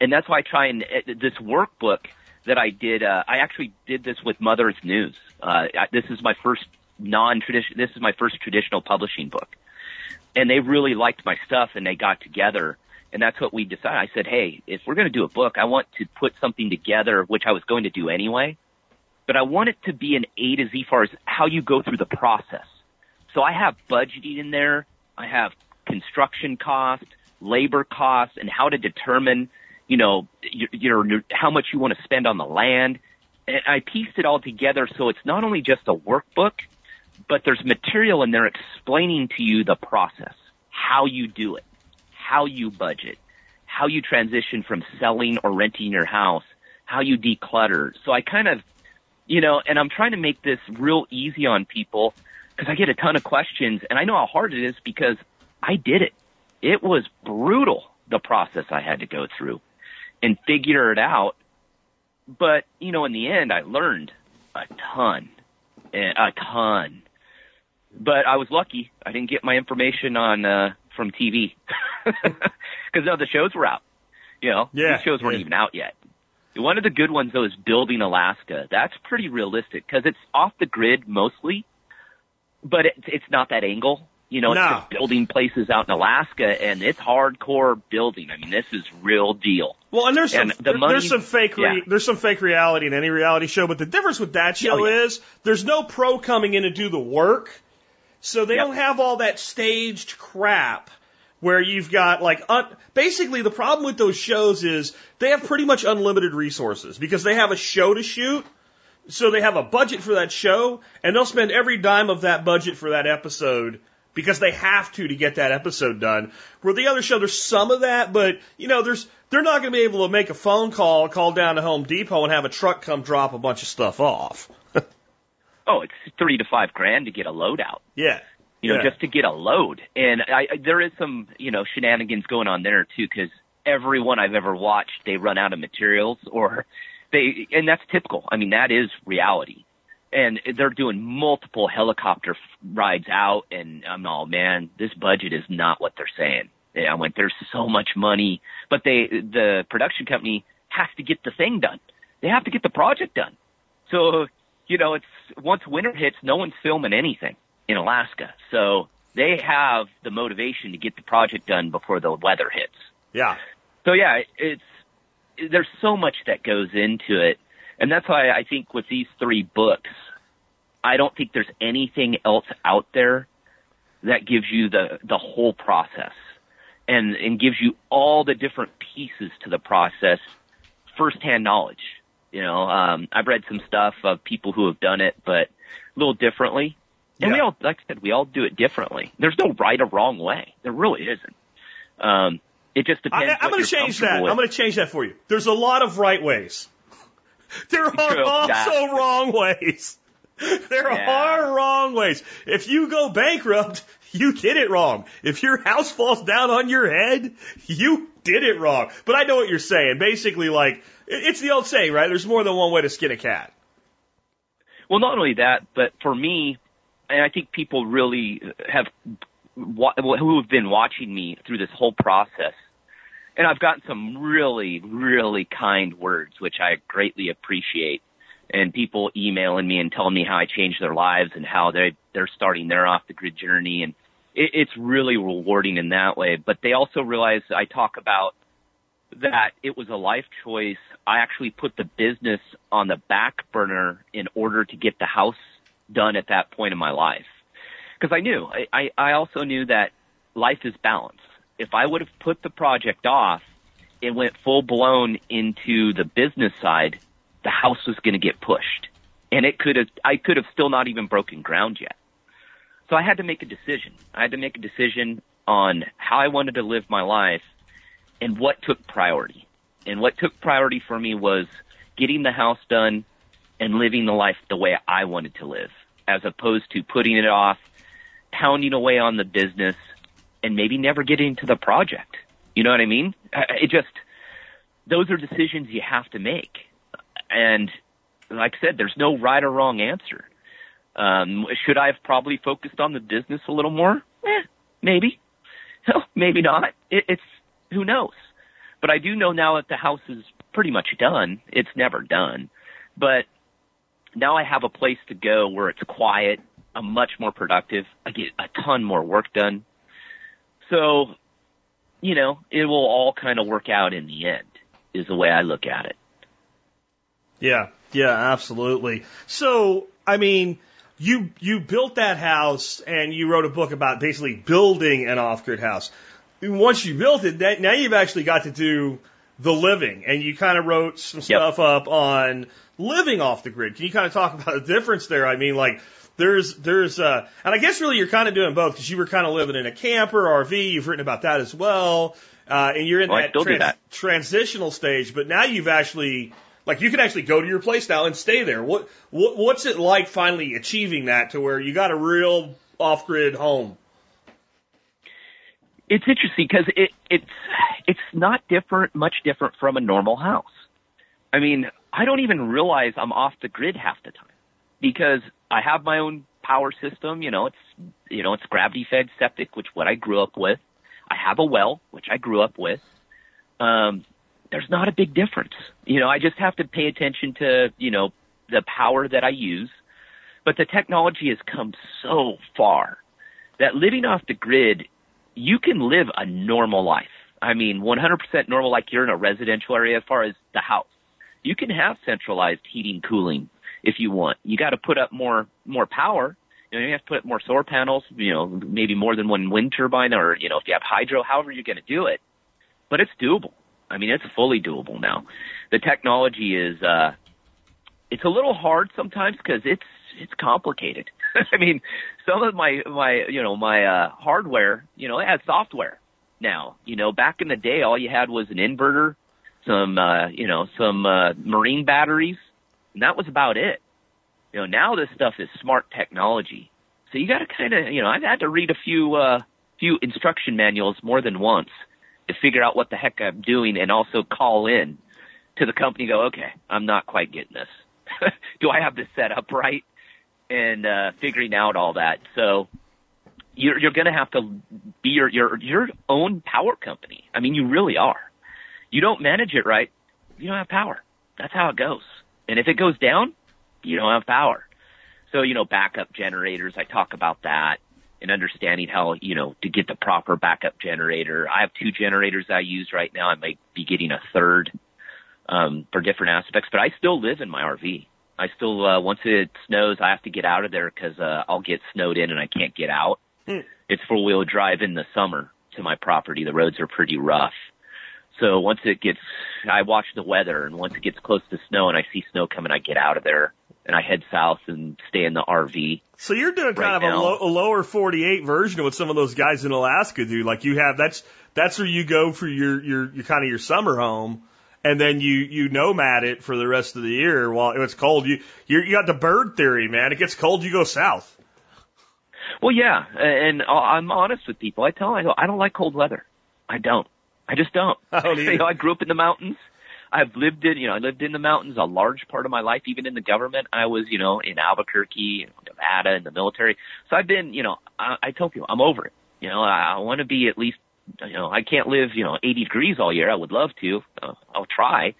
And that's why I try and uh, this workbook that I did. Uh, I actually did this with Mother Earth News. Uh, this is my first non-traditional. This is my first traditional publishing book, and they really liked my stuff, and they got together, and that's what we decided. I said, hey, if we're going to do a book, I want to put something together, which I was going to do anyway, but I want it to be an A to Z far as how you go through the process. So I have budgeting in there. I have construction cost, labor costs, and how to determine, you know, your, your how much you want to spend on the land. And I pieced it all together so it's not only just a workbook, but there's material in there explaining to you the process, how you do it, how you budget, how you transition from selling or renting your house, how you declutter. So I kind of, you know, and I'm trying to make this real easy on people because I get a ton of questions and I know how hard it is because I did it. It was brutal, the process I had to go through and figure it out. But, you know, in the end, I learned a ton, eh, a ton. But I was lucky. I didn't get my information on, uh, from TV because no, the shows were out. You know, Yeah, these shows weren't yeah. even out yet. One of the good ones though is Building Alaska. That's pretty realistic because it's off the grid mostly, but it, it's not that angle. You know, No. it's just building places out in Alaska and it's hardcore building. I mean, this is real deal. Well, and there's some And the there- money- there's some fake re- yeah. there's some fake reality in any reality show, but the difference with that oh, show Oh, yeah. is there's no pro coming in to do the work, so they Yep. don't have all that staged crap where you've got like un- basically the problem with those shows is they have pretty much unlimited resources because they have a show to shoot. So they have a budget for that show, and they'll spend every dime of that budget for that episode because they have to to get that episode done. Where the other show, there's some of that, but you know, there's they're not going to be able to make a phone call, call down to Home Depot, and have a truck come drop a bunch of stuff off. Oh, it's three to five grand to get a load out. Yeah, you know, Yeah. just to get a load. And I, I there is some, you know, shenanigans going on there too, because everyone I've ever watched, they run out of materials or they, and that's typical. I mean, that is reality. And they're doing multiple helicopter rides out and I'm all, man, this budget is not what they're saying. and I went, there's so much money, but they, the production company has to get the thing done. They have to get the project done. So, you know, it's once winter hits, no one's filming anything in Alaska. So they have the motivation to get the project done before the weather hits. Yeah. So yeah, it's, there's so much that goes into it. And that's why I think with these three books, I don't think there's anything else out there that gives you the, the whole process and, and gives you all the different pieces to the process, firsthand knowledge. You know, um, I've read some stuff of people who have done it, but a little differently. And Yeah. we all, like I said, we all do it differently. There's no right or wrong way. There really isn't. Um, it just depends. I'm going to change that. comfortable I'm going to change that for you. There's a lot of right ways. There are True, also wrong ways. There Yeah. are wrong ways. If you go bankrupt, you did it wrong. If your house falls down on your head, you did it wrong. But I know what you're saying. Basically, like, it's the old saying, right? There's more than one way to skin a cat. Well, not only that, but for me, and I think people really have who have been watching me through this whole process, and I've gotten some really, really kind words, which I greatly appreciate. And people emailing me and telling me how I changed their lives and how they they're starting their off the grid journey, and it, it's really rewarding in that way. But they also realize I talk about that it was a life choice. I actually put the business on the back burner in order to get the house done at that point in my life. Because I knew, I, I, also knew that life is balance. If I would have put the project off, it went full blown into the business side, the house was going to get pushed. And it could have, I could have still not even broken ground yet. So I had to make a decision. I had to make a decision on how I wanted to live my life and what took priority. And what took priority for me was getting the house done and living the life the way I wanted to live, as opposed to putting it off, pounding away on the business, and maybe never get into the project. You know what I mean? I- It just, those are decisions you have to make. And like I said, there's no right or wrong answer. Um, should I have probably focused on the business a little more? Eh, maybe. maybe not. It, it's who knows. But I do know now that the house is pretty much done. It's never done, but now I have a place to go where it's quiet. I'm much more productive. I get a ton more work done. So, you know, it will all kind of work out in the end. Is the way I look at it. Yeah, yeah, absolutely. So, I mean, you you built that house and you wrote a book about basically building an off-grid house. Once you built it, that, now you've actually got to do the living, and you kind of wrote some stuff up on living off the grid. Can you kind of talk about the difference there? I mean, like there's there's uh, and I guess really you're kind of doing both because you were kind of living in a camper RV. You've written about that as well, uh, and you're in Oh, that, do that. transitional stage. But now you've actually like you can actually go to your place now and stay there. What, what what's it like finally achieving that to where you got a real off grid home? It's interesting because it, it's it's not different, much different from a normal house. I mean, I don't even realize I'm off the grid half the time because I have my own power system. You know, it's you know it's gravity fed septic, which what I grew up with. I have a well, which I grew up with. Um, there's not a big difference. You know, I just have to pay attention to you know the power that I use. But the technology has come so far that living off the grid you can live a normal life. I mean, 100% normal, like you're in a residential area as far as the house. You can have centralized heating, cooling if you want. You got to put up more, more power. You know, you have to put up more solar panels, you know, maybe more than one wind turbine or, you know, if you have hydro, however you're going to do it. But it's doable. I mean, it's fully doable now. The technology is, uh, it's a little hard sometimes because it's, it's complicated. I mean, some of my my you know my uh hardware, you know, it has software now. You know, back in the day all you had was an inverter, some uh you know, some uh marine batteries, and that was about it. You know, now this stuff is smart technology. So you got to kind of, you know, I've had to read a few uh few instruction manuals more than once to figure out what the heck I'm doing and also call in to the company go, okay, I'm not quite getting this. Do I have this set up right? And, uh, figuring out all that. So you're, you're going to have to be your, your, your own power company. I mean, you really are. You don't manage it right. You don't have power. That's how it goes. And if it goes down, you don't have power. So, you know, backup generators, I talk about that and understanding how, you know, to get the proper backup generator. I have two generators I use right now. I might be getting a third, um, for different aspects, but I still live in my RV. I still, uh, once it snows, I have to get out of there because, uh, I'll get snowed in and I can't get out. Hmm. It's four wheel drive in the summer to my property. The roads are pretty rough. So once it gets, I watch the weather and once it gets close to snow and I see snow coming, I get out of there and I head south and stay in the RV. So you're doing kind Right of a, low, a lower 48 version of what some of those guys in Alaska do. Like you have that's that's where you go for your your, your kind of your summer home, and then you you nomad it for the rest of the year while it's cold. You you got the bird theory, man. It gets cold, you go south. Well, yeah, and I- I'm honest with people. I tell them, I go, I don't like cold weather. I don't. I just don't. I don't. You know, I grew up in the mountains. I've lived in, you know, I lived in the mountains a large part of my life, even in the government. I was, you know, in Albuquerque, Nevada, in the military. So I've been, you know, I, I tell people I'm over it. You know, I, I want to be at least, you know, I can't live, you know, 80 degrees all year. I would love to. Uh, I'll try.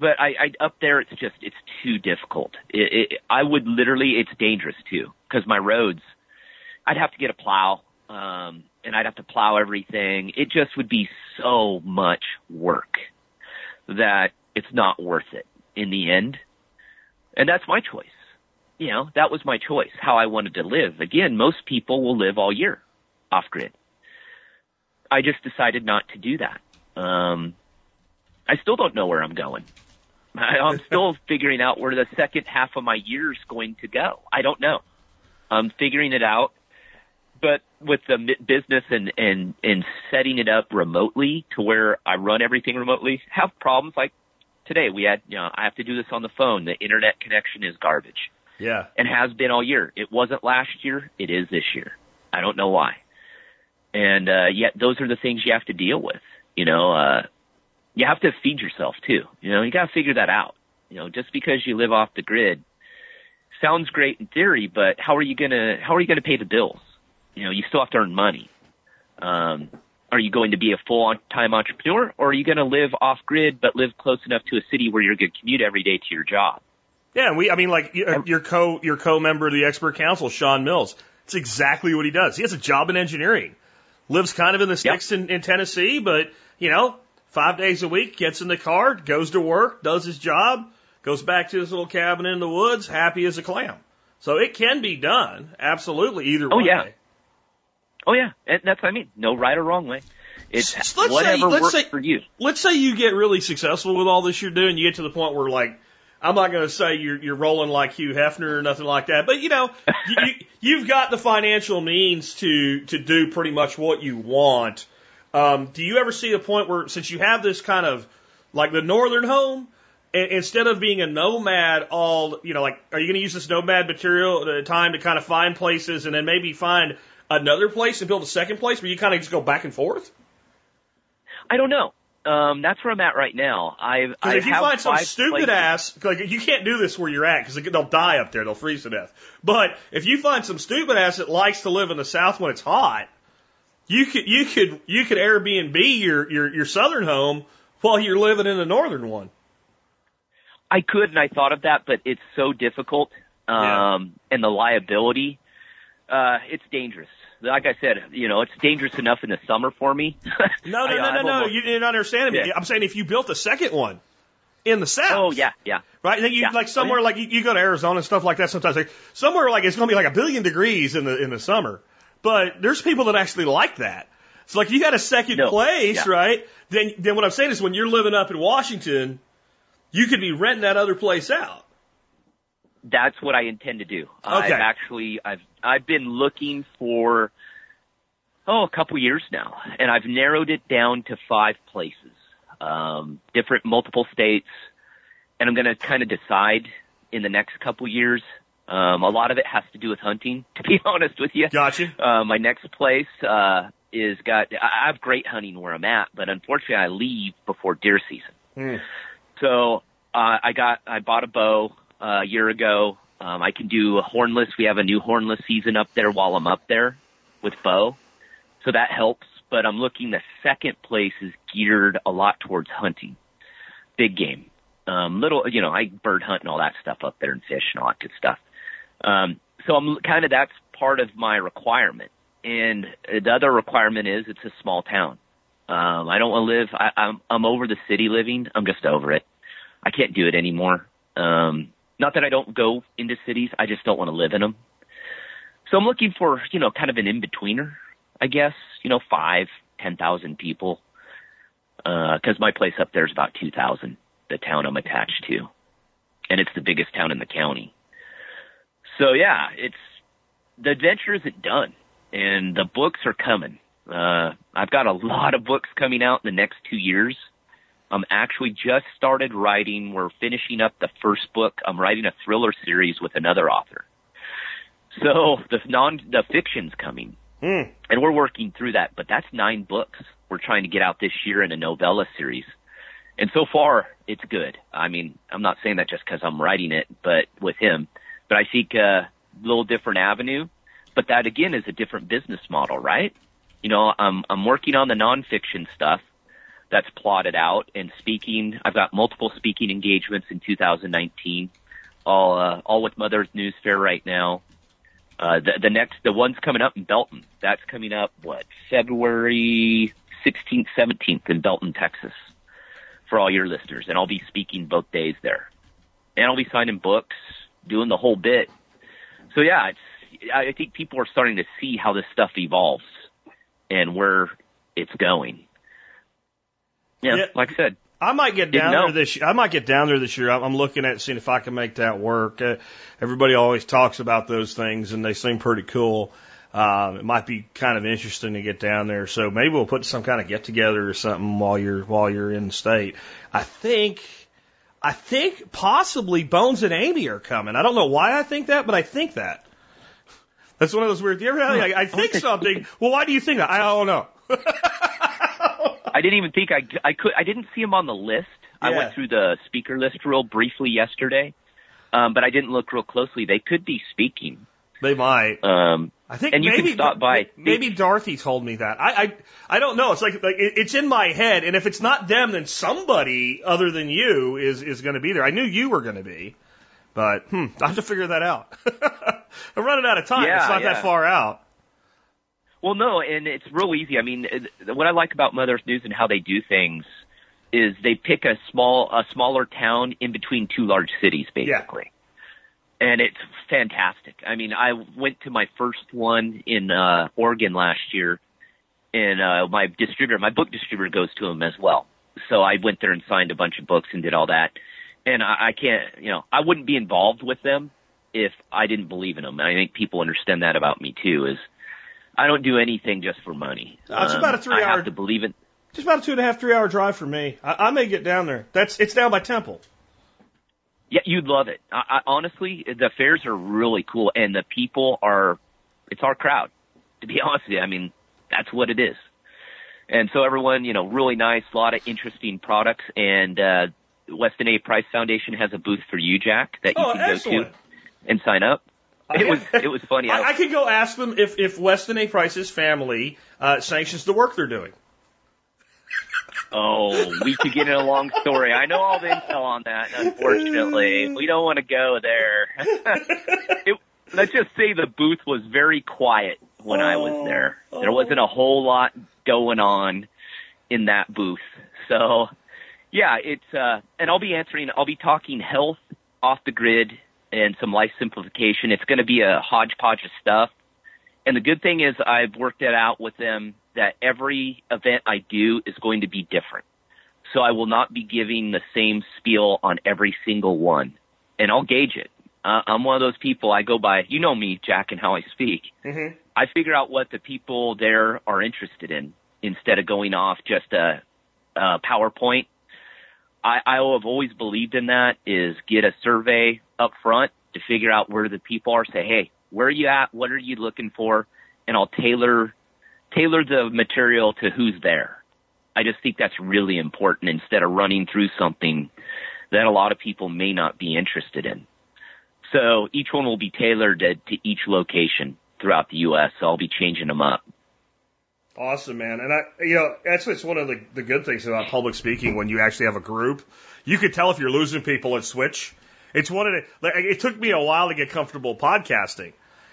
But I, I, up there, it's just, it's too difficult. It, it, I would literally, it's dangerous too, because my roads, I'd have to get a plow, um, and I'd have to plow everything. It just would be so much work that it's not worth it in the end. And that's my choice. You know, that was my choice, how I wanted to live. Again, most people will live all year off grid. I just decided not to do that. Um, I still don't know where I'm going. I, I'm still figuring out where the second half of my year is going to go. I don't know. I'm figuring it out but with the mi- business and and and setting it up remotely to where I run everything remotely, have problems like today. We had, you know, I have to do this on the phone. The internet connection is garbage Yeah. and has been all year. It wasn't last year. It is this year. I don't know why. And uh yet those are the things you have to deal with. You know, uh you have to feed yourself too. You know, you got to figure that out. You know, just because you live off the grid sounds great in theory, but how are you going to how are you going to pay the bills? You know, you still have to earn money. Um are you going to be a full time entrepreneur or are you going to live off grid but live close enough to a city where you're going to commute every day to your job? Yeah, we I mean like your your co your co member of the expert council, Sean Mills. It's exactly what he does. He has a job in engineering. Lives kind of in the sticks in, in Tennessee, but you know, five days a week, gets in the car, goes to work, does his job, goes back to his little cabin in the woods, happy as a clam. So it can be done, absolutely, either Oh, way. yeah. Oh yeah, and that's what I mean. No right or wrong way. It's let's say- whatever let's works say- for you. let's say you get really successful with all this you're doing, you get to the point where like, I'm not going to say you're, you're rolling like Hugh Hefner or nothing like that, but you know, you, you, you've got the financial means to, to do pretty much what you want. Um, do you ever see a point where, since you have this kind of, like the northern home, instead of being a nomad all, you know, like, are you going to use this nomad material at a time to kind of find places and then maybe find another place and build a second place where you kind of just go back and forth? I don't know. Um, that's where I'm at right now. I've I if you find some stupid places- ass, like you can't do this where you're at because they'll die up there, they'll freeze to death. But if you find some stupid ass that likes to live in the South when it's hot, you could you could you could Airbnb your your your southern home while you're living in the northern one. I could, and I thought of that, but it's so difficult. Yeah. Um, and the liability, uh, it's dangerous. Like I said, you know, it's dangerous enough in the summer for me. No, no, I- no, no, no. almost- You didn't understand me. Yeah. I'm saying if you built a second one in the South. Oh yeah, yeah. Right, then you Yeah. like somewhere Oh, yeah. like you, you go to Arizona and stuff like that. Sometimes like somewhere like it's going to be like a billion degrees in the in the summer, but there's people that actually like that. So like you had a second No. place, Yeah. right? Then then what I'm saying is when you're living up in Washington, you could be renting that other place out. That's what I intend to do. I've actually, I've, I've been looking for, oh, a couple years now, and I've narrowed it down to five places, um, different, multiple states, and I'm going to kind of decide in the next couple years. Um, a lot of it has to do with hunting, to be honest with you. Gotcha. Uh, my next place, uh, is got I have great hunting where I'm at, but unfortunately I leave before deer season. Hmm. So uh, I got I bought a bow uh, a year ago. Um, I can do a hornless. We have a new hornless season up there while I'm up there with bow, so that helps. But I'm looking. The second place is geared a lot towards hunting, big game, um, little. You know, I bird hunt and all that stuff up there and fish and all that good stuff. Um, so I'm kind of that's part of my requirement. And the other requirement is it's a small town. Um, I don't want to live. I, I'm I'm over the city living. I'm just over it. I can't do it anymore. Um, not that I don't go into cities. I just don't want to live in them. So I'm looking for you know kind of an in betweener. I guess you know five ten thousand people. Because my place up there is about two thousand. The town I'm attached to, and it's the biggest town in the county. So yeah, it's the adventure isn't done, and the books are coming. Uh, I've got a lot of books coming out in the next two years. I'm actually just started writing. We're finishing up the first book. I'm writing a thriller series with another author. So the non the fiction's coming, Hmm. and we're working through that. But that's nine books we're trying to get out this year in a novella series. And so far, it's good. I mean, I'm not saying that just because I'm writing it, but with him. But I seek a little different avenue. But that again is a different business model, right? You know, I'm I'm working on the nonfiction stuff that's plotted out and speaking. I've got multiple speaking engagements in 2019, all uh, all with Mother Earth News Fair right now. Uh, the, the next, the one's coming up in Belton. That's coming up what February 16th, 17th in Belton, Texas, for all your listeners, and I'll be speaking both days there, and I'll be signing books, doing the whole bit. So yeah, it's I think people are starting to see how this stuff evolves and where it's going. Yeah, Yeah. like I said, I might get down there this. I might get down there this year. I'm, I'm looking at seeing if I can make that work. Uh, everybody always talks about those things, and they seem pretty cool. Um, it might be kind of interesting to get down there. So maybe we'll put some kind of get together or something while you're while you're in the state. I think. I think possibly Bones and Amy are coming. I don't know why I think that, but I think that. That's one of those weird. You ever like, I think something. Well, why do you think that? I don't know. I didn't even think I I could I didn't see him on the list. I went through the speaker list real briefly yesterday, um, but I didn't look real closely. They could be speaking. They might. Um, I think And you can stop by. Maybe Dorothy told me that. I I, I don't know. It's like, like it, it's in my head, and if it's not them, then somebody other than you is is going to be there. I knew you were going to be, but hmm, I have to figure that out. I'm running out of time. Yeah, it's not yeah. that far out. Well, no, and it's real easy. I mean, what I like about Mother Earth News and how they do things is they pick a small, a smaller town in between two large cities, basically. And it's fantastic. I mean, I went to my first one in uh, Oregon last year, and uh, my distributor, my book distributor, goes to them as well. So I went there and signed a bunch of books and did all that. And I, I can't, you know, I wouldn't be involved with them if I didn't believe in them. And I think people understand that about me too. Is I don't do anything just for money. Um, Uh, it's about a three I hour- have to believe it. Just about a two and a half, three hour drive for me. I, I may get down there. That's it's down by Temple. Yeah, you'd love it. I, I, honestly, the fairs are really cool, and the people are. It's our crowd. To be honest with you, I mean, that's what it is. And so everyone, you know, really nice, a lot of interesting products, and uh, Weston A. Price Foundation has a booth for you, Jack, that you Oh, can go to and sign up. It was it was funny. I, I could go ask them if if Weston A. Price's family uh, sanctions the work they're doing. Oh, we could get in a long story. I know all the intel on that. Unfortunately, we don't want to go there. it, let's just say the booth was very quiet when I was there. There wasn't a whole lot going on in that booth. So, yeah, it's uh, and I'll be answering. I'll be talking health off the grid and some life simplification. It's going to be a hodgepodge of stuff. And the good thing is I've worked it out with them that every event I do is going to be different. So I will not be giving the same spiel on every single one. And I'll gauge it. Uh, I'm one of those people I go by, you know me, Jack, and how I speak. Mm-hmm. I figure out what the people there are interested in instead of going off just a, a PowerPoint. I, I have always believed in that is get a survey up front to figure out where the people are. Say, hey, where are you at? What are you looking for? And I'll tailor tailor the material to who's there. I just think that's really important instead of running through something that a lot of people may not be interested in. So each one will be tailored to, to each location throughout the U.S. So I'll be changing them up. Awesome, man. And I, you know, that's what's one of the, the good things about public speaking when you actually have a group. You could tell if you're losing people at switch. It's one of the, like, it took me a while to get comfortable podcasting.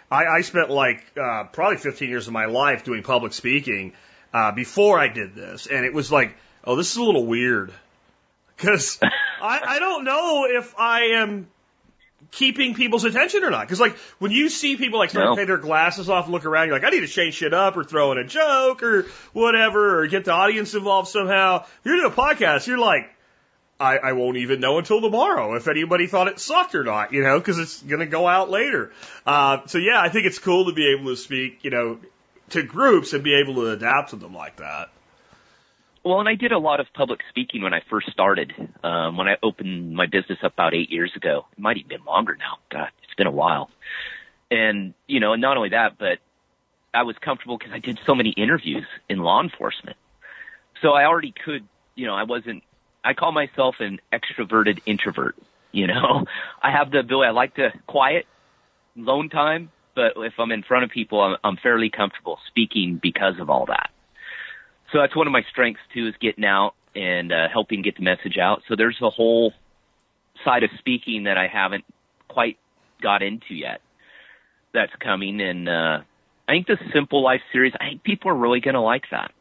I, I spent like, uh, probably 15 years of my life doing public speaking, uh, before I did this. And it was like, oh, this is a little weird. Cause I, I don't know if I am keeping people's attention or not. Because like when you see people like start No. to take their glasses off and look around, you're like, I need to change shit up or throw in a joke or whatever or get the audience involved somehow. If you're doing a podcast, you're like, I, I won't even know until tomorrow if anybody thought it sucked or not, you know, because it's going to go out later. Uh, so yeah, I think it's cool to be able to speak, you know, to groups and be able to adapt to them like that. Well, and I did a lot of public speaking when I first started. Um, when I opened my business up about eight years ago, it might even been longer now. God, it's been a while. And you know, and not only that, but I was comfortable because I did so many interviews in law enforcement. So I already could, you know, I wasn't. I call myself an extroverted introvert. You know, I have the ability. I like to quiet, lone time, but if I'm in front of people, I'm, I'm fairly comfortable speaking because of all that. So that's one of my strengths too, is getting out and uh, helping get the message out. So there's a whole side of speaking that I haven't quite got into yet. That's coming, and uh, I think the Simple Life series. I think people are really going to like that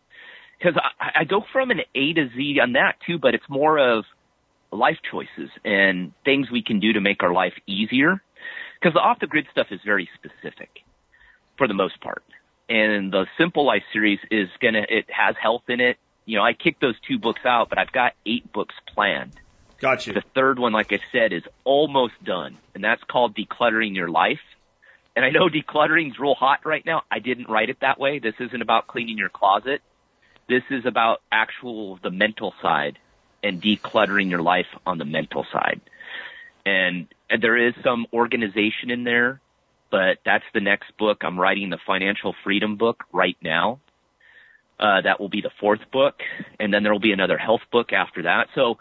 because I, I go from an A to Z on that too, but it's more of life choices and things we can do to make our life easier. Because the off the grid stuff is very specific for the most part and the Simple Life series is gonna it has health in it. You know, I kicked those two books out, but I've got eight books planned. Gotcha. The third one, like I said, is almost done, and that's called Decluttering Your Life. And I know decluttering's real hot right now. I didn't write it that way. This isn't about cleaning your closet. This is about actual the mental side and decluttering your life on the mental side. And, and there is some organization in there but that's the next book. I'm writing the financial freedom book right now. Uh, that will be the fourth book, and then there will be another health book after that. So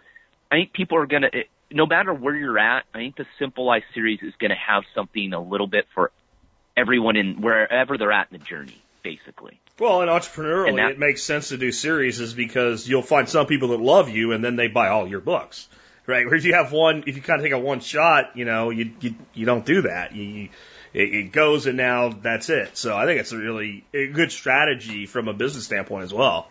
I think people are gonna, no matter where you're at, I think the Simple Life series is gonna have something a little bit for everyone in wherever they're at in the journey, basically. Well, and entrepreneurially, And that- it makes sense to do series is because you'll find some people that love you and then they buy all your books, right? Whereas you have one, if you kind of take a one shot, you know, you you, you don't do that. You, you it, it goes and now that's it. So I think it's a really a good strategy from a business standpoint as well.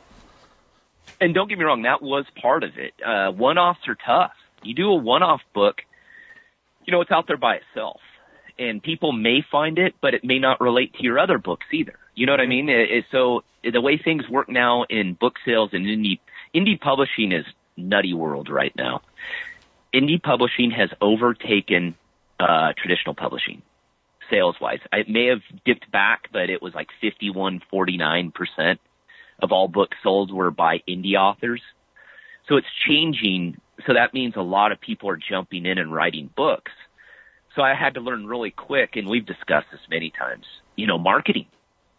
And don't get me wrong, that was part of it. Uh, one-offs are tough. You do a one-off book, you know, it's out there by itself. And people may find it, but it may not relate to your other books either. You know what I mean? It, it, so the way things work now in book sales and indie, indie publishing is nutty world right now. Indie publishing has overtaken, uh, traditional publishing sales wise. It may have dipped back, but it was like 51, 49% of all books sold were by indie authors. So it's changing. So that means a lot of people are jumping in and writing books. So I had to learn really quick, and we've discussed this many times, you know, marketing.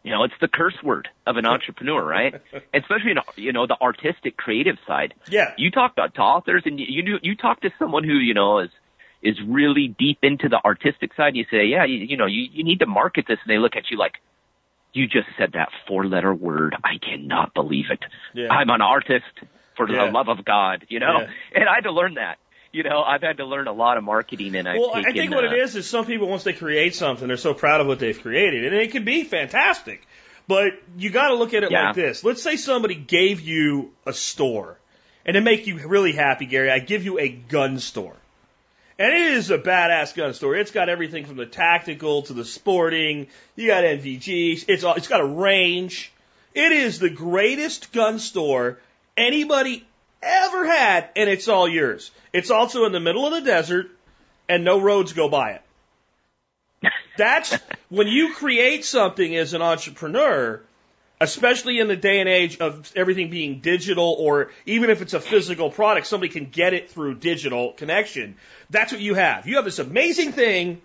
You know, it's the curse word of an entrepreneur, right? Especially in, you know, the artistic creative side. Yeah. You talk to, authors and you, you, do- you talk to someone who, you know, is, is really deep into the artistic side. You say, yeah, you, you know, you, you need to market this. And they look at you like, you just said that four letter word. I cannot believe it. Yeah. I'm an artist for Yeah. the love of God, you know, Yeah. and I had to learn that. You know, I've had to learn a lot of marketing and I've Well, taken, I think what uh, it is is some people once they create something, they're so proud of what they've created, and it can be fantastic. But you got to look at it Yeah. like this. Let's say somebody gave you a store, and to make you really happy, Gary, I give you a gun store. And it is a badass gun store. It's got everything from the tactical to the sporting. You got NVGs. It's all, it's got a range. It is the greatest gun store anybody ever had, and it's all yours. It's also in the middle of the desert, and no roads go by it. That's when you create something as an entrepreneur, especially in the day and age of everything being digital, or even if it's a physical product, somebody can get it through digital connection. That's what you have. You have this amazing thing,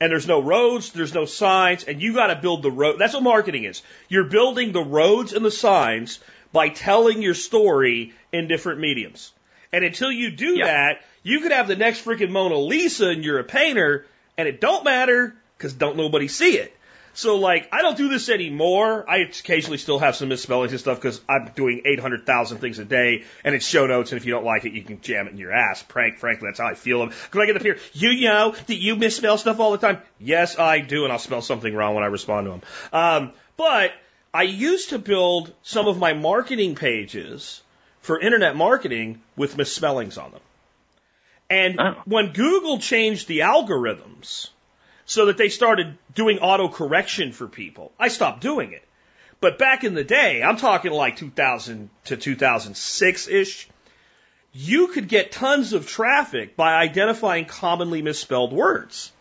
and there's no roads, there's no signs, and you got to build the road. That's what marketing is. You're building the roads and the signs by telling your story in different mediums. And until you do Yeah. that, you could have the next freaking Mona Lisa and you're a painter and it don't matter because don't nobody see it. So like, I don't do this anymore. I occasionally still have some misspellings and stuff because I'm doing 800,000 things a day and it's show notes. And if you don't like it, you can jam it in your ass. Prank, frankly, that's how I feel. Because I get up here, you know that you misspell stuff all the time. Yes, I do. And I'll spell something wrong when I respond to them. Um, but I used to build some of my marketing pages for internet marketing with misspellings on them. And Oh. when Google changed the algorithms so that they started doing auto correction for people, I stopped doing it. But back in the day, I'm talking like 2000 to 2006 ish, you could get tons of traffic by identifying commonly misspelled words.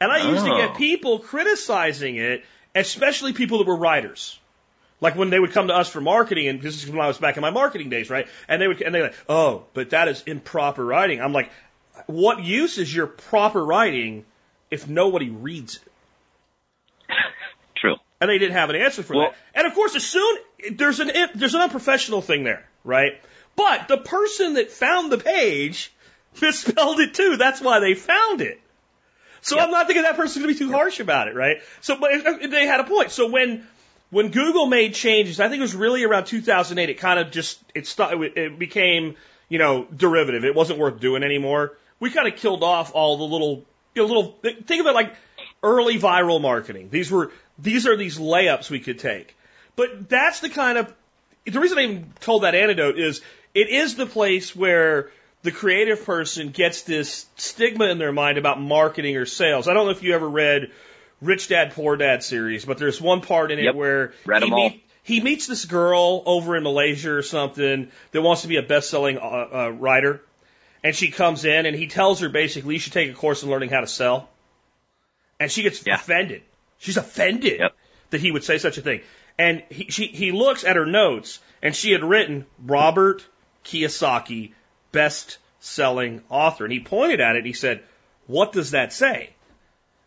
And I used to Oh. get people criticizing it, especially people that were writers. Like when they would come to us for marketing, and this is when I was back in my marketing days, right? And they would, and they're like, "Oh, but that is improper writing." I'm like, "What use is your proper writing if nobody reads it?" True. And they didn't have an answer for Well- that. And of course, as soon there's an there's an unprofessional thing there, right? But the person that found the page misspelled it too. That's why they found it. So I'm not thinking that person's going to be too harsh about it, right? So, but uh, uh, they had a point. So when when Google made changes, I think it was really around 2008. It kind of just it st- it became you know derivative. It wasn't worth doing anymore. We kind of killed off all the little you know little think of it like early viral marketing. These were these are these layups we could take. But that's the kind of the reason I even told that anecdote is it is the place where the creative person gets this stigma in their mind about marketing or sales. I don't know if you ever read Rich Dad Poor Dad series, but there's one part in it Yep. where he, meet- he meets this girl over in Malaysia or something that wants to be a best-selling uh, uh, writer, and she comes in and he tells her basically you should take a course in learning how to sell, and she gets Yeah. offended. She's offended Yep. that he would say such a thing. And he, she, he looks at her notes, and she had written Robert Kiyosaki, best selling author. And he pointed at it and he said, What does that say?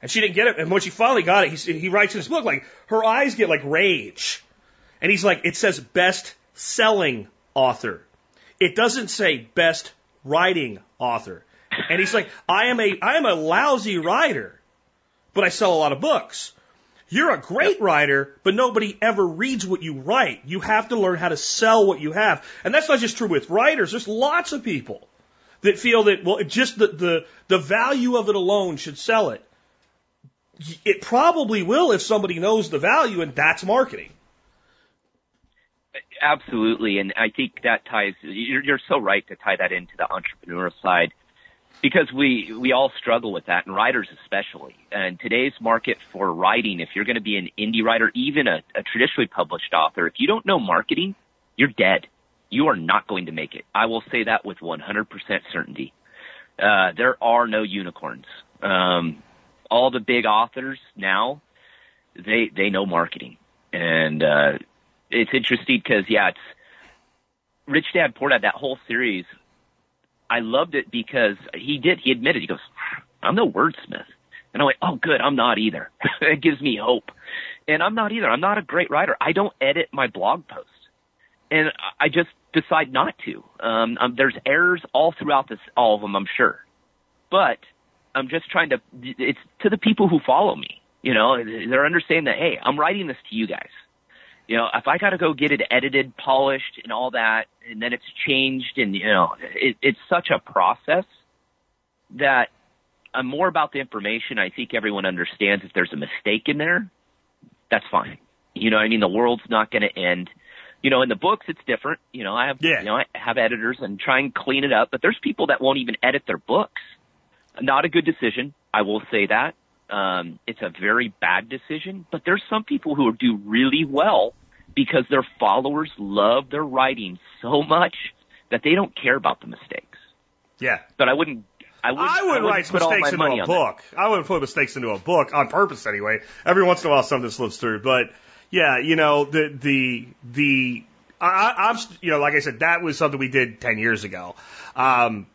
And she didn't get it. And when she finally got it, he, he writes in his book, like, her eyes get like rage. And he's like, It says best selling author. It doesn't say best writing author. And he's like, I am a, I am a lousy writer, but I sell a lot of books. You're a great writer, but nobody ever reads what you write. You have to learn how to sell what you have. And that's not just true with writers. There's lots of people that feel that, well, it just the, the, the value of it alone should sell it. It probably will if somebody knows the value, and that's marketing. Absolutely, and I think that ties. You're, you're so right to tie that into the entrepreneurial side, because we we all struggle with that, and writers especially. And today's market for writing, if you're going to be an indie writer, even a, a traditionally published author, if you don't know marketing, you're dead. You are not going to make it. I will say that with 100% certainty. Uh, there are no unicorns. Um, all the big authors now, they they know marketing, and uh, it's interesting because yeah, it's Rich Dad Poor Dad. That whole series, I loved it because he did. He admitted he goes, "I'm no wordsmith," and I'm like, "Oh, good. I'm not either." it gives me hope, and I'm not either. I'm not a great writer. I don't edit my blog posts, and I just decide not to. Um, um, there's errors all throughout this, all of them, I'm sure, but I'm just trying to. It's to the people who follow me. You know, they're understanding that hey, I'm writing this to you guys. You know, if I got to go get it edited, polished, and all that, and then it's changed, and you know, it, it's such a process that I'm more about the information. I think everyone understands if there's a mistake in there, that's fine. You know, what I mean, the world's not going to end. You know, in the books, it's different. You know, I have, Yeah. you know, I have editors and try and clean it up, but there's people that won't even edit their books. Not a good decision. I will say that. Um, it's a very bad decision, but there's some people who do really well because their followers love their writing so much that they don't care about the mistakes. Yeah. But I wouldn't. I wouldn't, I wouldn't write mistakes into a book. I wouldn't put mistakes into a book on purpose anyway. Every once in a while something slips through. But yeah, you know, the, the, the, I, I- I'm, you know, like I said, that was something we did 10 years ago. Um,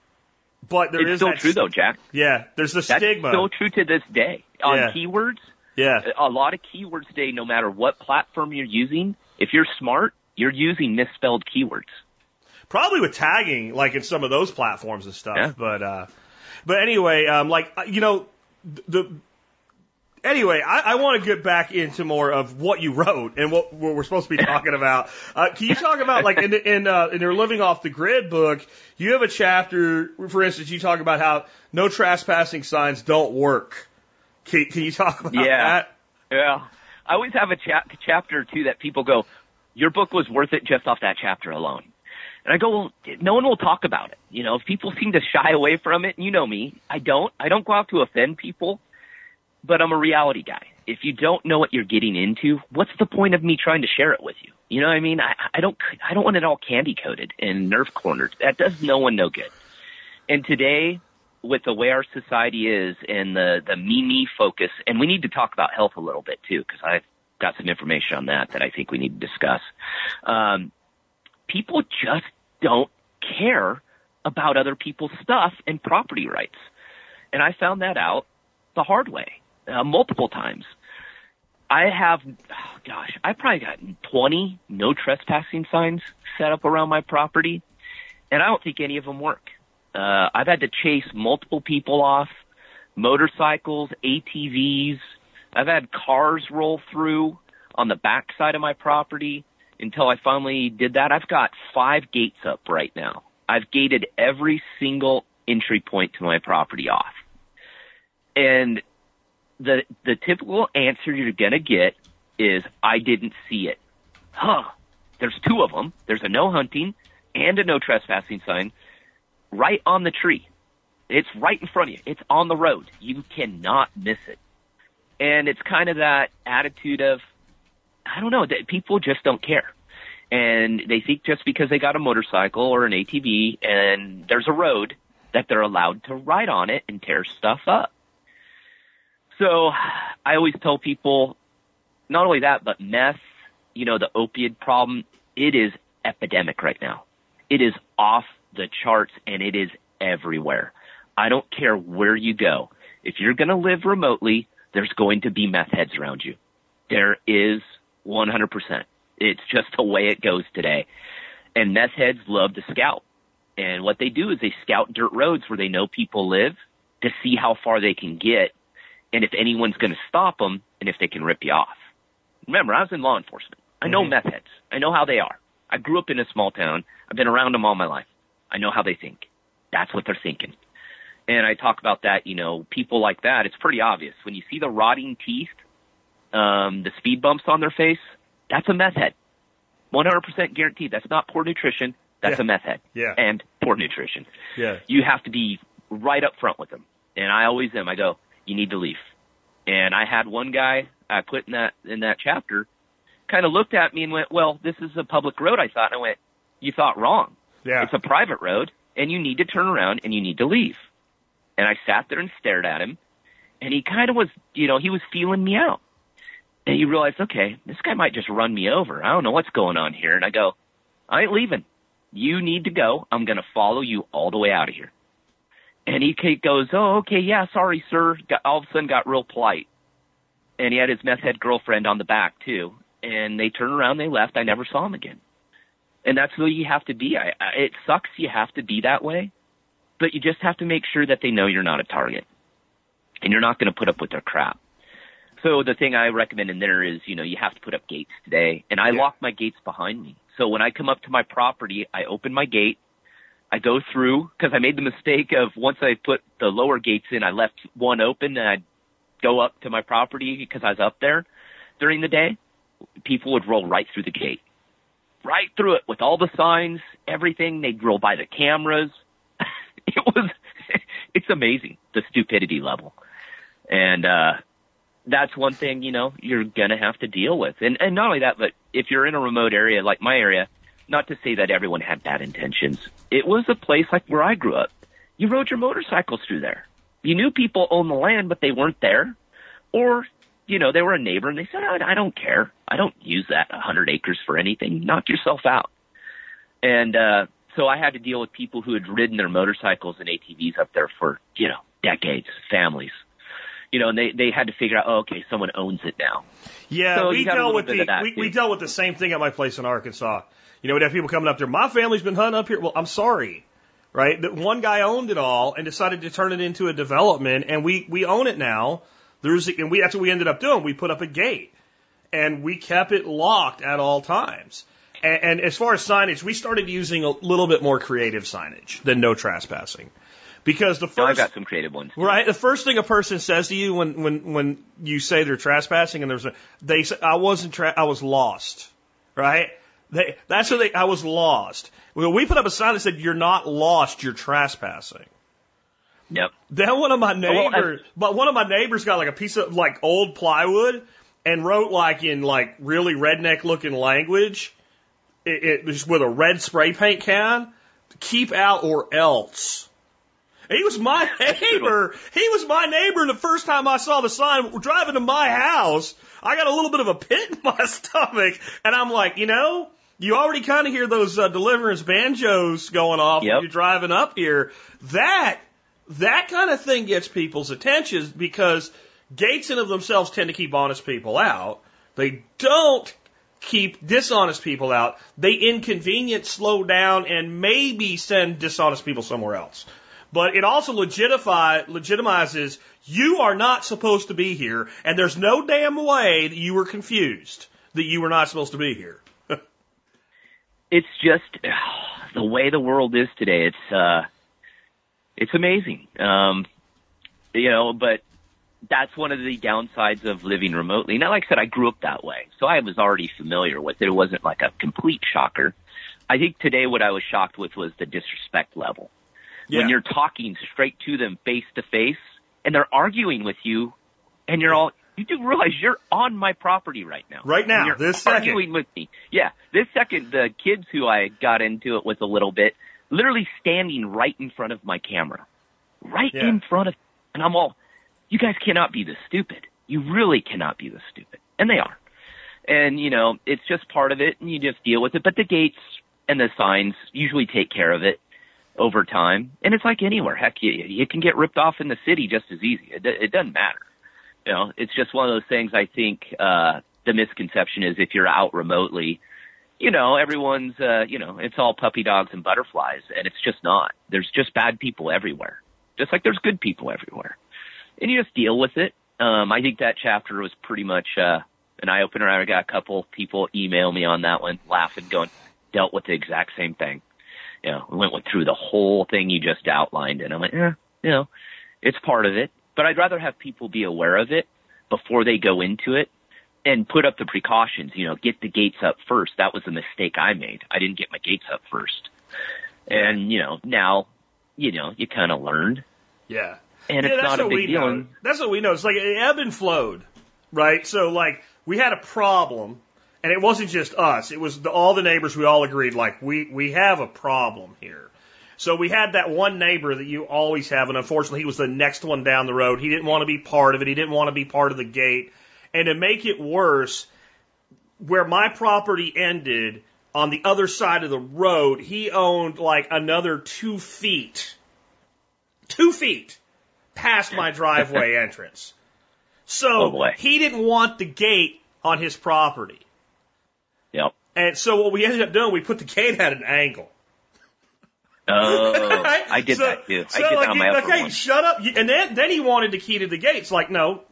but there it's is still true s- though, Jack. Yeah, there's the That's stigma. still true to this day. On Yeah. keywords, yeah, a lot of keywords today, no matter what platform you're using, if you're smart, you're using misspelled keywords. probably with tagging, like in some of those platforms and stuff. Yeah. But uh, but anyway, um, like uh, you know, the anyway, I, I want to get back into more of what you wrote and what, what we're supposed to be talking about. Uh, can you talk about like in in, uh, in your living off the grid book? You have a chapter, for instance, you talk about how no trespassing signs don't work. Can, can you talk about Yeah. that? Yeah. I always have a chap- chapter or two that people go, your book was worth it just off that chapter alone. And I go, well, no one will talk about it. You know, if people seem to shy away from it, and you know me, I don't. I don't go out to offend people, but I'm a reality guy. If you don't know what you're getting into, what's the point of me trying to share it with you? You know what I mean? I, I don't, I don't want it all candy coated and nerf cornered. That does no one no good. And today, with the way our society is and the the me me focus, and we need to talk about health a little bit too, because I've got some information on that that I think we need to discuss. Um, people just don't care about other people's stuff and property rights, and I found that out the hard way uh, multiple times. I have, oh gosh, I probably got 20 no trespassing signs set up around my property, and I don't think any of them work. Uh, I've had to chase multiple people off, motorcycles, ATVs. I've had cars roll through on the back side of my property until I finally did that. I've got five gates up right now. I've gated every single entry point to my property off. And the the typical answer you're gonna get is I didn't see it. Huh. There's two of them. There's a no hunting and a no trespassing sign right on the tree. It's right in front of you. It's on the road. You cannot miss it. And it's kind of that attitude of, I don't know, that people just don't care. And they think just because they got a motorcycle or an ATV and there's a road that they're allowed to ride on it and tear stuff up. So I always tell people, not only that, but meth, you know, the opiate problem, it is epidemic right now. It is off the charts and it is everywhere. I don't care where you go. If you're going to live remotely, there's going to be meth heads around you. There is 100%. It's just the way it goes today. And meth heads love to scout. And what they do is they scout dirt roads where they know people live to see how far they can get and if anyone's going to stop them and if they can rip you off. Remember, I was in law enforcement. I know Mhm. meth heads. I know how they are. I grew up in a small town. I've been around them all my life. I know how they think. That's what they're thinking. And I talk about that, you know, people like that, it's pretty obvious. When you see the rotting teeth, um, the speed bumps on their face, that's a meth head. 100% guaranteed. That's not poor nutrition. That's Yeah. a meth head. Yeah. And poor nutrition. Yeah. You have to be right up front with them. And I always am. I go, you need to leave. And I had one guy I put in that, in that chapter kind of looked at me and went, well, this is a public road. I thought, and I went, you thought wrong. Yeah. It's a private road and you need to turn around and you need to leave. And I sat there and stared at him and he kind of was, you know, he was feeling me out. And he realized, okay, this guy might just run me over. I don't know what's going on here. And I go, I ain't leaving. You need to go. I'm going to follow you all the way out of here. And he goes, oh, okay, yeah, sorry, sir. Got, all of a sudden got real polite. And he had his meth head girlfriend on the back too. And they turned around, they left. I never saw him again. And that's who you have to be. I, I, it sucks you have to be that way, but you just have to make sure that they know you're not a target and you're not going to put up with their crap. So the thing I recommend in there is, you know, you have to put up gates today and I Yeah. lock my gates behind me. So when I come up to my property, I open my gate, I go through because I made the mistake of once I put the lower gates in, I left one open and I'd go up to my property because I was up there during the day. People would roll right through the gate, right through it with all the signs, everything. They'd roll by the cameras. it was, it's amazing the stupidity level. And, uh, that's one thing, you know, you're gonna have to deal with. And, and not only that, but if you're in a remote area like my area, not to say that everyone had bad intentions. It was a place like where I grew up. You rode your motorcycles through there. You knew people owned the land, but they weren't there. Or, you know, they were a neighbor and they said, I, I don't care. I don't use that 100 acres for anything. Knock yourself out. And, uh, so I had to deal with people who had ridden their motorcycles and ATVs up there for, you know, decades, families. You know, and they, they had to figure out, oh, okay, someone owns it now. Yeah, So we dealt with the we, we dealt with the same thing at my place in Arkansas. You know, we'd have people coming up there. My family's been hunting up here. Well, I'm sorry, right? That one guy owned it all and decided to turn it into a development, and we we own it now. There's and we that's what we ended up doing. We put up a gate, and we kept it locked at all times. And, and as far as signage, we started using a little bit more creative signage than no trespassing, because the Now I've got some creative ones. Right. The first thing a person says to you when when when you say they're trespassing and there's a they say I wasn't tra- I was lost. Right. They that's what they I was lost. Well, we put up a sign that said you're not lost, you're trespassing. Yep. Then one of my well, neighbors, but one of my neighbors got like a piece of like old plywood and wrote like in like really redneck looking language, it, it was with a red spray paint can, keep out or else. He was my neighbor. He was my neighbor. The first time I saw the sign, we're driving to my house. I got a little bit of a pit in my stomach, and I'm like, you know, you already kind of hear those uh, deliverance banjos going off when you're driving up here. That that kind of thing gets people's attention because gates in of themselves tend to keep honest people out. They don't keep dishonest people out. They inconvenience, slow down, and maybe send dishonest people somewhere else. But it also legitify, legitimizes you are not supposed to be here, and there's no damn way that you were confused that you were not supposed to be here. It's just the way the world is today. It's uh, it's amazing. Um, you know, but that's one of the downsides of living remotely. Now, like I said, I grew up that way, so I was already familiar with it. It wasn't like a complete shocker. I think today what I was shocked with was the disrespect level. When you're talking straight to them face to face and they're arguing with you and you're all, you do realize you're on my property right now. Right now, And you're this second. arguing with me. Yeah, this second, the kids who I got into it with a little bit, literally standing right in front of my camera, right Yeah. in front of, and I'm all, you guys cannot be this stupid. You really cannot be this stupid, and they are. And you know, it's just part of it, and you just deal with it. But the gates and the signs usually take care of it over time, and it's like anywhere. Heck, you, you can get ripped off in the city just as easy. It, it doesn't matter. You know, it's just one of those things. I think uh, the misconception is if you're out remotely, you know, everyone's, uh, you know, it's all puppy dogs and butterflies, and it's just not. There's just bad people everywhere, just like there's good people everywhere, and you just deal with it. Um, I think that chapter was pretty much uh, an eye opener. I got a couple people email me on that one, laughing, going, dealt with the exact same thing. You know, we went through the whole thing you just outlined, and I'm like, eh, you know, it's part of it. But I'd rather have people be aware of it before they go into it and put up the precautions, you know, get the gates up first. That was a mistake I made. I didn't get my gates up first. And, you know, now, you know, you kind of learned. Yeah. And yeah, it's not a big deal. know. That's what we know. It's like it ebbed and flowed, right? So like we had a problem, and it wasn't just us. It was the, all the neighbors. We all agreed like we we have a problem here. So we had that one neighbor that you always have, and unfortunately he was the next one down the road. He didn't want to be part of it. He didn't want to be part of the gate. And to make it worse, where my property ended on the other side of the road, he owned like another two feet. Two feet past my driveway entrance. So Oh, he didn't want the gate on his property. Yep. And so what we ended up doing, we put the gate at an angle. Oh, Right? I did So- that too. So I did like, that on my upper okay, one. shut up. And then, then he wanted the key to the gates. Like, no,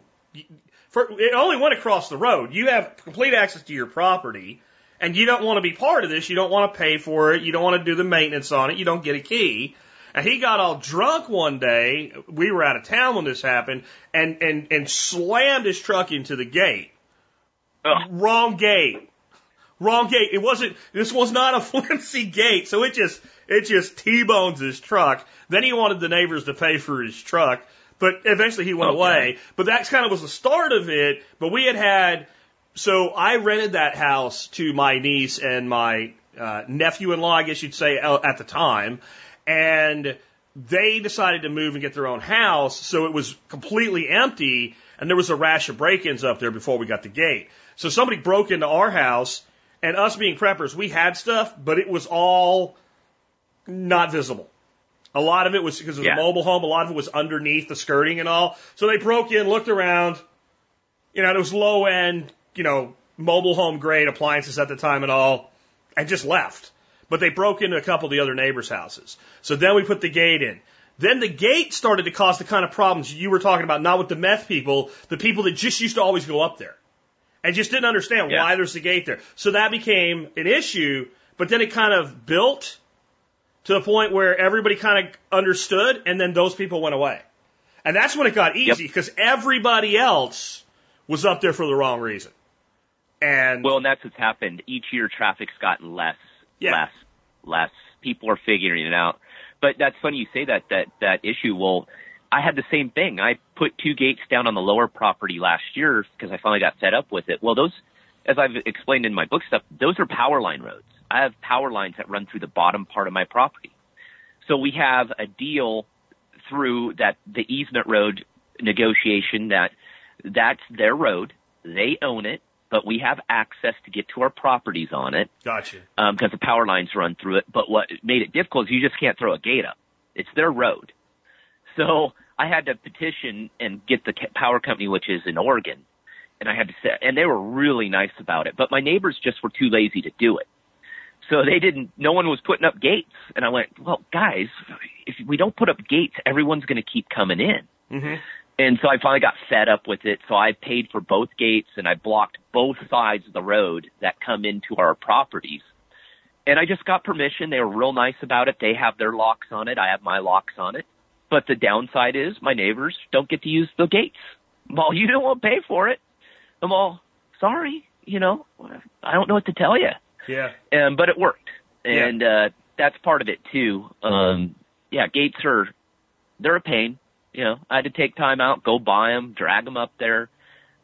for, it only went across the road. You have complete access to your property, and you don't want to be part of this. You don't want to pay for it. You don't want to do the maintenance on it. You don't get a key. And he got all drunk one day. We were out of town when this happened, and and and slammed his truck into the gate. Ugh. Wrong gate. Wrong gate. It wasn't. This was not a flimsy gate, so it just it just t-bones his truck. Then he wanted the neighbors to pay for his truck, but eventually he went Okay. away. But that kind of was the start of it. But we had had. So I rented that house to my niece and my uh, nephew-in-law, I guess you'd say, uh, at the time, and they decided to move and get their own house, so it was completely empty, and there was a rash of break-ins up there before we got the gate. So somebody broke into our house, and us being preppers, we had stuff, but it was all not visible. A lot of it was because it was Yeah. a mobile home. A lot of it was underneath the skirting and all. So they broke in, looked around. You know, it was low end, you know, mobile home grade appliances at the time and all, and just left. But they broke into a couple of the other neighbors' houses. So then we put the gate in. Then the gate started to cause the kind of problems you were talking about, not with the meth people, the people that just used to always go up there and just didn't understand Yeah. why there's a gate there. So that became an issue, but then it kind of built to the point where everybody kind of understood, and then those people went away. And that's when it got easy because everybody else was up there for the wrong reason. And Well, and that's what's happened. Each year, traffic's gotten less, Yeah. less, less. People are figuring it out. But that's funny you say that that that issue. Well, I had the same thing. I put two gates down on the lower property last year because I finally got fed up with it. Well, those, as I've explained in my book stuff, those are power line roads. I have power lines that run through the bottom part of my property. So we have a deal through that the easement road negotiation that that's their road. They own it, but we have access to get to our properties on it gotcha. Um, because the power lines run through it. But what made it difficult is you just can't throw a gate up. It's their road. So I had to petition and get the power company, which is in Oregon, and I had to say, and they were really nice about it. But my neighbors just were too lazy to do it. So they didn't, no one was putting up gates. And I went, well, guys, if we don't put up gates, everyone's going to keep coming in. hmm And so I finally got fed up with it. So I paid for both gates and I blocked both sides of the road that come into our properties. And I just got permission. They were real nice about it. They have their locks on it. I have my locks on it. But the downside is my neighbors don't get to use the gates. Well, you don't want to pay for it. I'm all sorry. You know, I don't know what to tell you Yeah. um, but it worked, Yeah. and uh, that's part of it too. Um, yeah, gates are they're a pain. You know, I had to take time out, go buy them, drag them up there.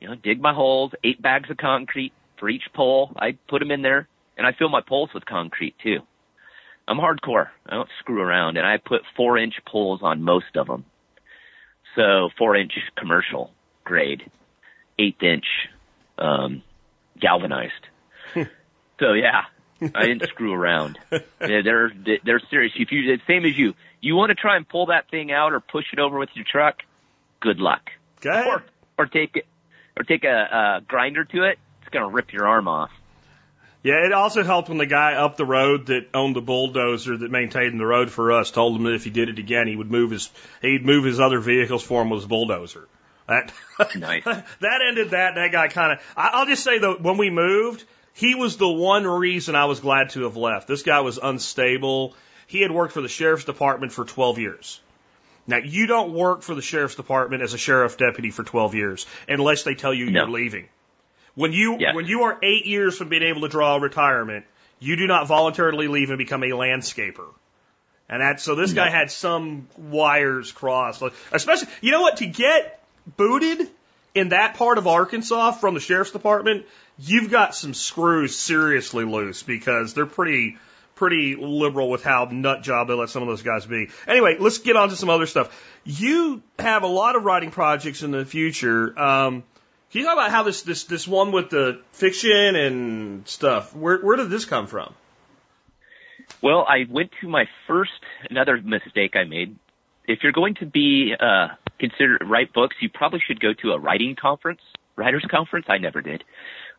You know, dig my holes, eight bags of concrete for each pole. I put them in there, and I fill my poles with concrete too. I'm hardcore. I don't screw around, and I put four inch poles on most of them. So four inch commercial grade, eighth inch um, galvanized. so yeah, I didn't screw around. Yeah, they're they're serious. If you same as you, you want to try and pull that thing out or push it over with your truck, good luck. Or or take it or take a, a grinder to it. It's gonna rip your arm off. Yeah, it also helped when the guy up the road that owned the bulldozer that maintained the road for us told him that if he did it again, he would move his he'd move his other vehicles for him with his bulldozer. That Nice. that ended that. That guy kind of. I'll just say though, when we moved, he was the one reason I was glad to have left. This guy was unstable. He had worked for the sheriff's department for 12 years. Now, you don't work for the sheriff's department as a sheriff deputy for 12 years unless they tell you No. you're leaving. When you Yes. when you are eight years from being able to draw retirement, you do not voluntarily leave and become a landscaper. And that so this guy had some wires crossed. Especially, you know what? To get booted in that part of Arkansas from the sheriff's department, you've got some screws seriously loose because they're pretty pretty liberal with how nut job they let some of those guys be. Anyway, let's get on to some other stuff. You have a lot of writing projects in the future. Um, can you talk about how this this this one with the fiction and stuff? Where where did this come from? Well, I went to my first another mistake I made. If you're going to be uh consider write books, you probably should go to a writing conference, writers conference. I never did.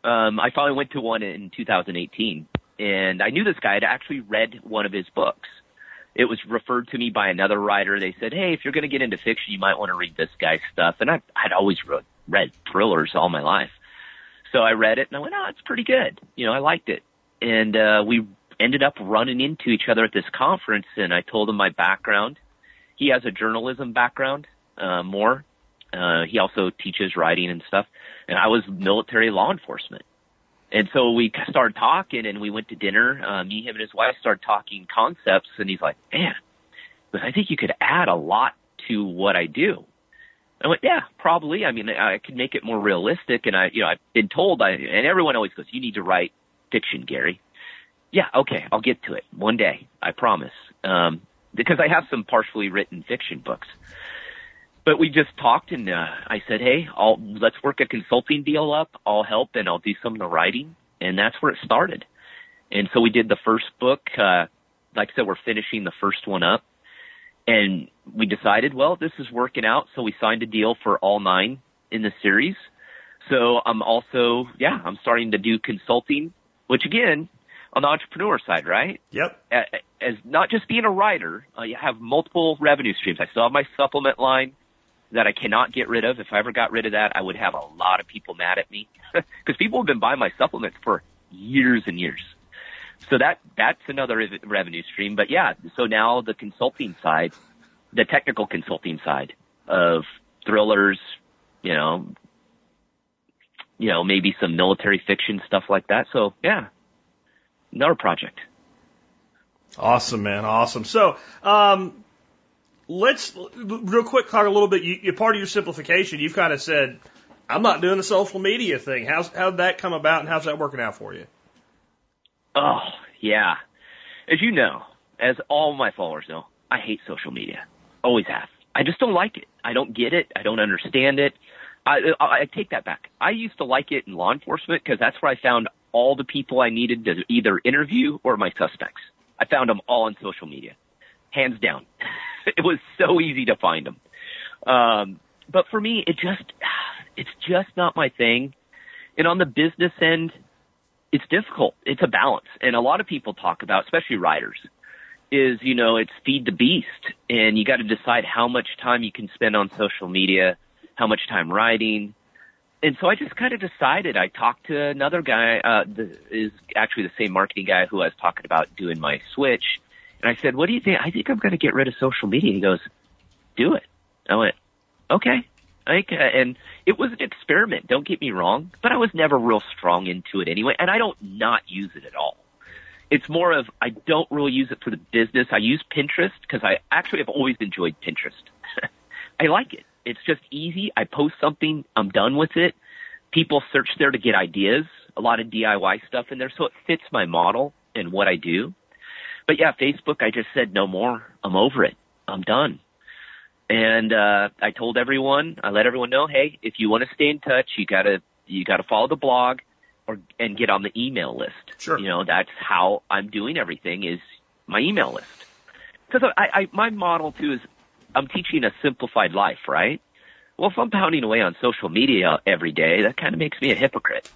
Um I finally went to one in 2018 and I knew this guy had actually read one of his books. It was referred to me by another writer. They said, "Hey, if you're going to get into fiction, you might want to read this guy's stuff." And I I'd always read, read thrillers all my life. So I read it and I went, "Oh, it's pretty good." You know, I liked it. And uh we ended up running into each other at this conference and I told him my background. He has a journalism background, uh, more. Uh, he also teaches writing and stuff. And I was military law enforcement. And so we started talking and we went to dinner. Uh, me, him and his wife started talking concepts and he's like, man, but I think you could add a lot to what I do. I went, yeah, probably. I mean, I could make it more realistic. And I, you know, I've been told I, and everyone always goes, you need to write fiction, Gary. Yeah, okay, I'll get to it one day. I promise. Um, because I have some partially written fiction books. But we just talked and uh, I said, hey, I'll, let's work a consulting deal up. I'll help and I'll do some of the writing. And that's where it started. And so we did the first book, uh, like I said, we're finishing the first one up. And we decided, well, this is working out. So we signed a deal for all nine in the series. So I'm also, yeah, I'm starting to do consulting, which again, on the entrepreneur side, right? Yep. As not just being a writer, uh, you have multiple revenue streams. I still have my supplement line that I cannot get rid of. If I ever got rid of that, I would have a lot of people mad at me because people have been buying my supplements for years and years. So that that's another re- revenue stream. But yeah, so now the consulting side, the technical consulting side of thrillers, you know, you know, maybe some military fiction stuff like that. So yeah, another project. Awesome, man. Awesome. So, um, let's real quick talk a little bit. You, you part of your simplification. You've kind of said, "I'm not doing the social media thing." How's how'd that come about, and how's that working out for you? Oh yeah, as you know, as all my followers know, I hate social media. Always have. I just don't like it. I don't get it. I don't understand it. I, I take that back. I used to like it in law enforcement because that's where I found all the people I needed to either interview or my suspects. I found them all on social media, hands down. it was so easy to find them. Um, but for me, it just, it's just not my thing. And on the business end, it's difficult. It's a balance. And a lot of people talk about, especially writers, is, you know, it's feed the beast and you got to decide how much time you can spend on social media, how much time writing. And so I just kind of decided I talked to another guy, uh, the, is actually the same marketing guy who I was talking about doing my switch. And I said, what do you think? I think I'm going to get rid of social media. He goes, do it. I went, okay. Like, uh, and it was an experiment. Don't get me wrong, but I was never real strong into it anyway, and I don't not use it at all. It's more of I don't really use it for the business. I use Pinterest because I actually have always enjoyed Pinterest. I like it. It's just easy. I post something, I'm done with it. People search there to get ideas, a lot of DIY stuff in there, so it fits my model and what I do. But yeah, Facebook, I just said no more. I'm over it. I'm done. And uh, I told everyone, I let everyone know, hey, if you want to stay in touch, you gotta you gotta follow the blog or and get on the email list. Sure. You know, that's how I'm doing everything is my email list. Because I, I my model too is I'm teaching a simplified life, right? Well, if I'm pounding away on social media every day, that kind of makes me a hypocrite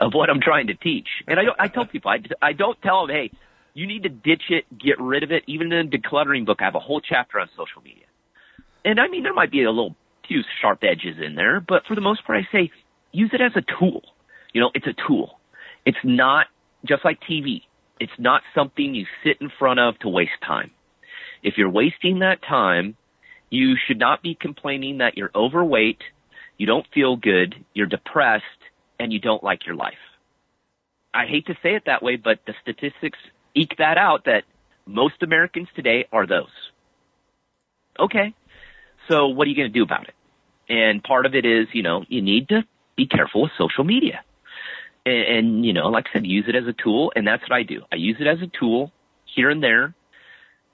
of what I'm trying to teach. And I don't, I tell people, I, I don't tell them, hey, you need to ditch it, get rid of it. Even in the decluttering book, I have a whole chapter on social media and I mean, there might be a little few sharp edges in there, but for the most part, I say use it as a tool. You know, it's a tool. It's not just like TV. It's not something you sit in front of to waste time. If you're wasting that time, you should not be complaining that you're overweight, you don't feel good, you're depressed, and you don't like your life. I hate to say it that way, but the statistics eke that out that most Americans today are those. Okay, so what are you going to do about it? And part of it is, you know, you need to be careful with social media. And, and, you know, like I said, use it as a tool, and that's what I do. I use it as a tool here and there,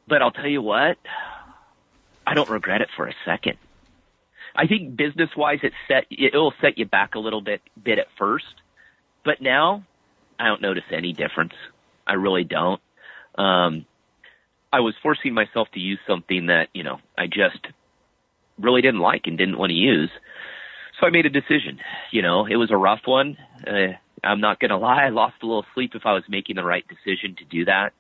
but I'll tell you what, I don't regret it for a second. I think business wise, it set it'll set you back a little bit bit at first, but now I don't notice any difference. I really don't. Um, I was forcing myself to use something that you know I just really didn't like and didn't want to use. So I made a decision. You know, it was a rough one. Uh, I'm not going to lie. I lost a little sleep if I was making the right decision to do that.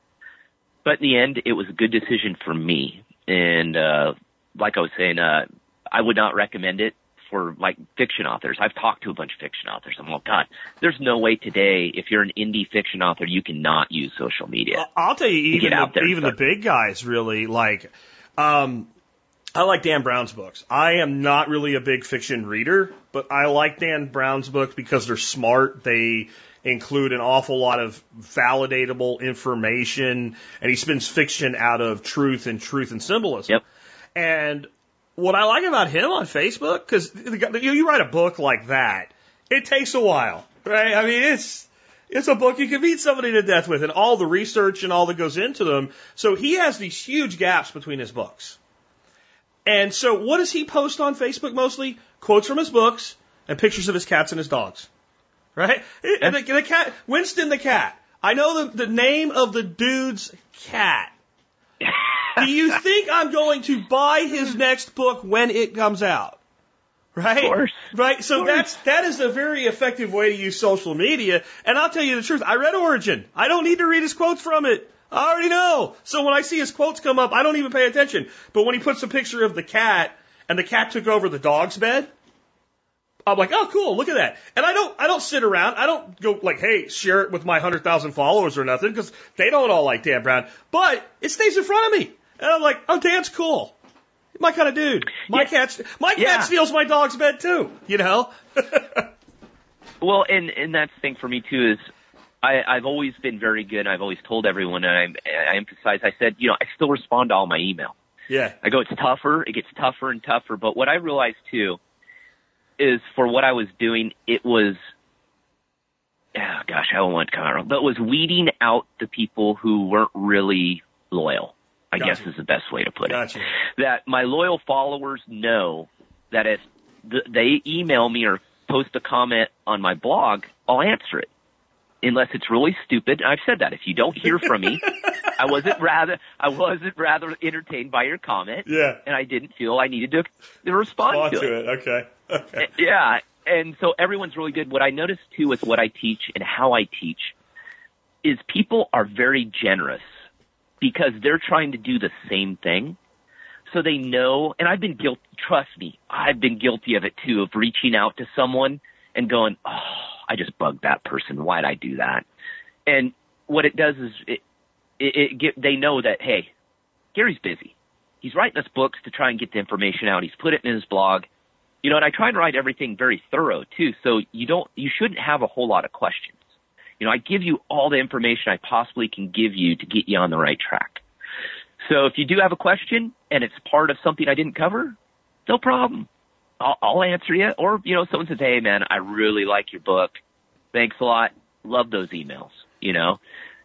But in the end, it was a good decision for me. And, uh, like I was saying, uh, I would not recommend it for like fiction authors. I've talked to a bunch of fiction authors. I'm like, God, there's no way today, if you're an indie fiction author, you cannot use social media. I'll tell you, even the, even the big guys really like, um, I like Dan Brown's books. I am not really a big fiction reader, but I like Dan Brown's books because they're smart. They include an awful lot of validatable information, and he spins fiction out of truth and truth and symbolism. Yep. And what I like about him on Facebook, because you write a book like that, it takes a while, right? I mean, it's it's a book you can beat somebody to death with, and all the research and all that goes into them. So he has these huge gaps between his books. And so what does he post on Facebook mostly? Quotes from his books and pictures of his cats and his dogs. Right? And the, the cat, Winston the cat. I know the, the name of the dude's cat. Do you think I'm going to buy his next book when it comes out? Right? Of course. Right? So that's, that is a very effective way to use social media. And I'll tell you the truth. I read Origin. I don't need to read his quotes from it. I already know. So when I see his quotes come up, I don't even pay attention. But when he puts a picture of the cat and the cat took over the dog's bed, I'm like, oh, cool, look at that. And I don't, I don't sit around. I don't go like, hey, share it with my hundred thousand followers or nothing because they don't all like Dan Brown. But it stays in front of me, and I'm like, oh, Dan's cool. My kind of dude. My Yeah. cat, my Yeah. cat steals my dog's bed too. You know? Well, and and that's the thing for me too is I, I've always been very good. I've always told everyone, and I, I emphasize. I said, you know, I still respond to all my email. yeah. I go, it's tougher. It gets tougher and tougher. But what I realized too is for what I was doing, it was, oh gosh, I don't want to come out but it was weeding out the people who weren't really loyal. I Gotcha. guess is the best way to put it that my loyal followers know that if th- they email me or post a comment on my blog, I'll answer it. Unless it's really stupid. I've said that. If you don't hear from me, I wasn't rather I wasn't rather entertained by your comment Yeah. and I didn't feel I needed to, to respond On to, to it. it. Okay. Okay. Yeah. And so everyone's really good. What I noticed too with what I teach and how I teach is people are very generous because they're trying to do the same thing. So they know, and I've been guilty, trust me, I've been guilty of it too, of reaching out to someone and going, oh, I just bugged that person. Why'd I do that? And what it does is it, it, it get, they know that, hey, Gary's busy. He's writing us books to try and get the information out. He's put it in his blog. You know, and I try and write everything very thorough too, so you don't, you shouldn't have a whole lot of questions. You know, I give you all the information I possibly can give you to get you on the right track. So if you do have a question and it's part of something I didn't cover, no problem. I'll, I'll answer you. Or, you know, someone says, Hey man, I really like your book. Thanks a lot. Love those emails, you know?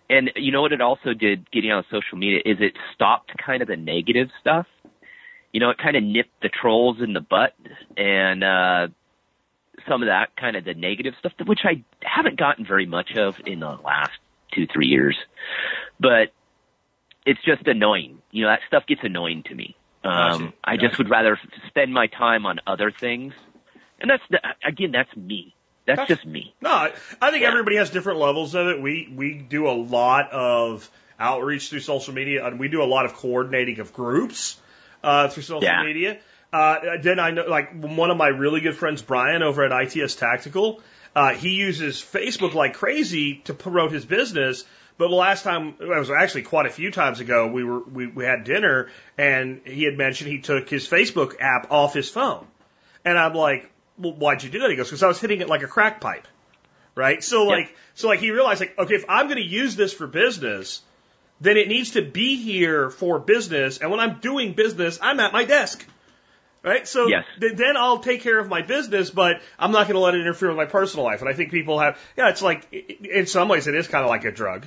And you know what it also did getting on social media is it stopped kind of the negative stuff. You know, it kind of nipped the trolls in the butt and, uh, some of that kind of the negative stuff, which I haven't gotten very much of in the last two, three years. But it's just annoying. You know, that stuff gets annoying to me. Um. I just would rather spend my time on other things. And that's, the, again, that's me. That's Gotcha. just me. No, I I think Yeah. everybody has different levels of it. We we do a lot of outreach through social media, and we do a lot of coordinating of groups uh, through social Yeah. media. Uh, then I know, like one of my really good friends, Bryan, over at ITS Tactical, uh, he uses Facebook like crazy to promote his business. But the last time, it was actually quite a few times ago, we were we, we had dinner, and he had mentioned he took his Facebook app off his phone, and I'm like, well, why'd you do that? He goes, because I was hitting it like a crack pipe right? So Yeah. like, so like he realized like, okay, if I'm going to use this for business, then it needs to be here for business. And when I'm doing business, I'm at my desk, right? So Yes. th- then I'll take care of my business, but I'm not going to let it interfere with my personal life. And I think people have, yeah, it's like, in some ways, it is kind of like a drug.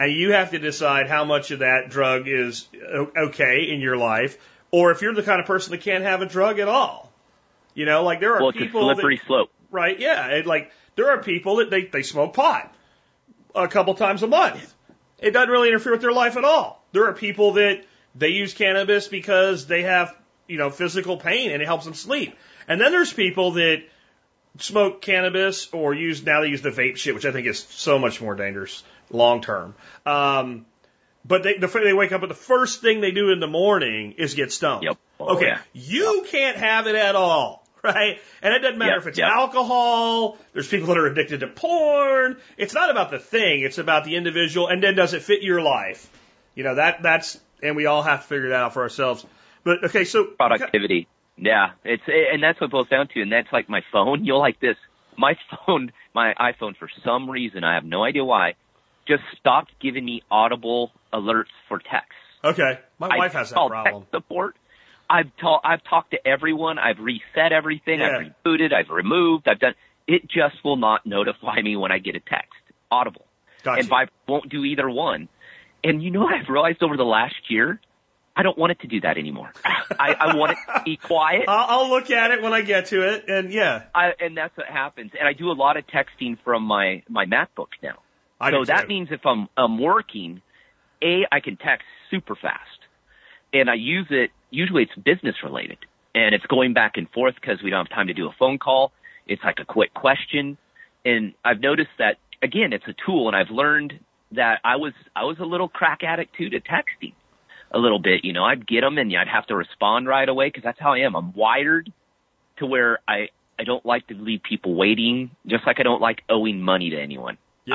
And you have to decide how much of that drug is o- okay in your life, or if you're the kind of person that can't have a drug at all. You know, like there are Well, it's a people that, slippery slope. right? Yeah, it, like there are people that they they smoke pot a couple times a month. It doesn't really interfere with their life at all. There are people that they use cannabis because they have you know physical pain and it helps them sleep. And then there's people that smoke cannabis or use now they use the vape shit, which I think is so much more dangerous long term. Um, but they the, they wake up and the first thing they do in the morning is get stoned. Yep. Oh, okay, yeah. you can't have it at all, right? And it doesn't matter Yep, if it's yep. alcohol. There's people that are addicted to porn. It's not about the thing; it's about the individual. And then does it fit your life? You know that that's and we all have to figure that out for ourselves. But okay, so productivity. Yeah, it's and that's what it boils down to, and that's like my phone. You'll like this. My phone, my iPhone, for some reason I have no idea why, just stopped giving me audible alerts for texts. Okay, my I wife has that problem. Tech support. I've ta- I've talked to everyone. I've reset everything. Yeah. I've rebooted. I've removed. I've done. It just will not notify me when I get a text. Audible. Gotcha. And Vibe won't do either one. And you know what I've realized over the last year? I don't want it to do that anymore. I, I want it to be quiet. I'll, I'll look at it when I get to it, and yeah, I, and that's what happens. And I do a lot of texting from my my MacBook now. I so that means if I'm I'm working, a I can text super fast, and I use it. Usually, it's business related, and it's going back and forth because we don't have time to do a phone call. It's like a quick question, and I've noticed that again, it's a tool, and I've learned that I was I was a little crack addict too to texting a little bit. You know, I'd get them and I'd have to respond right away because that's how I am. I'm wired to where I I don't like to leave people waiting, just like I don't like owing money to anyone. Yeah.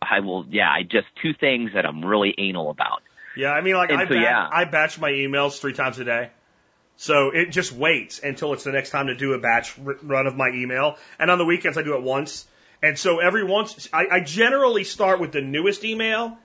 I I will yeah, I just two things that I'm really anal about. Yeah, I mean, like And I, so, batch, yeah. I batch my emails three times a day, so it just waits until it's the next time to do a batch r- run of my email. And on the weekends, I do it once. And so every once, I, I generally start with the newest email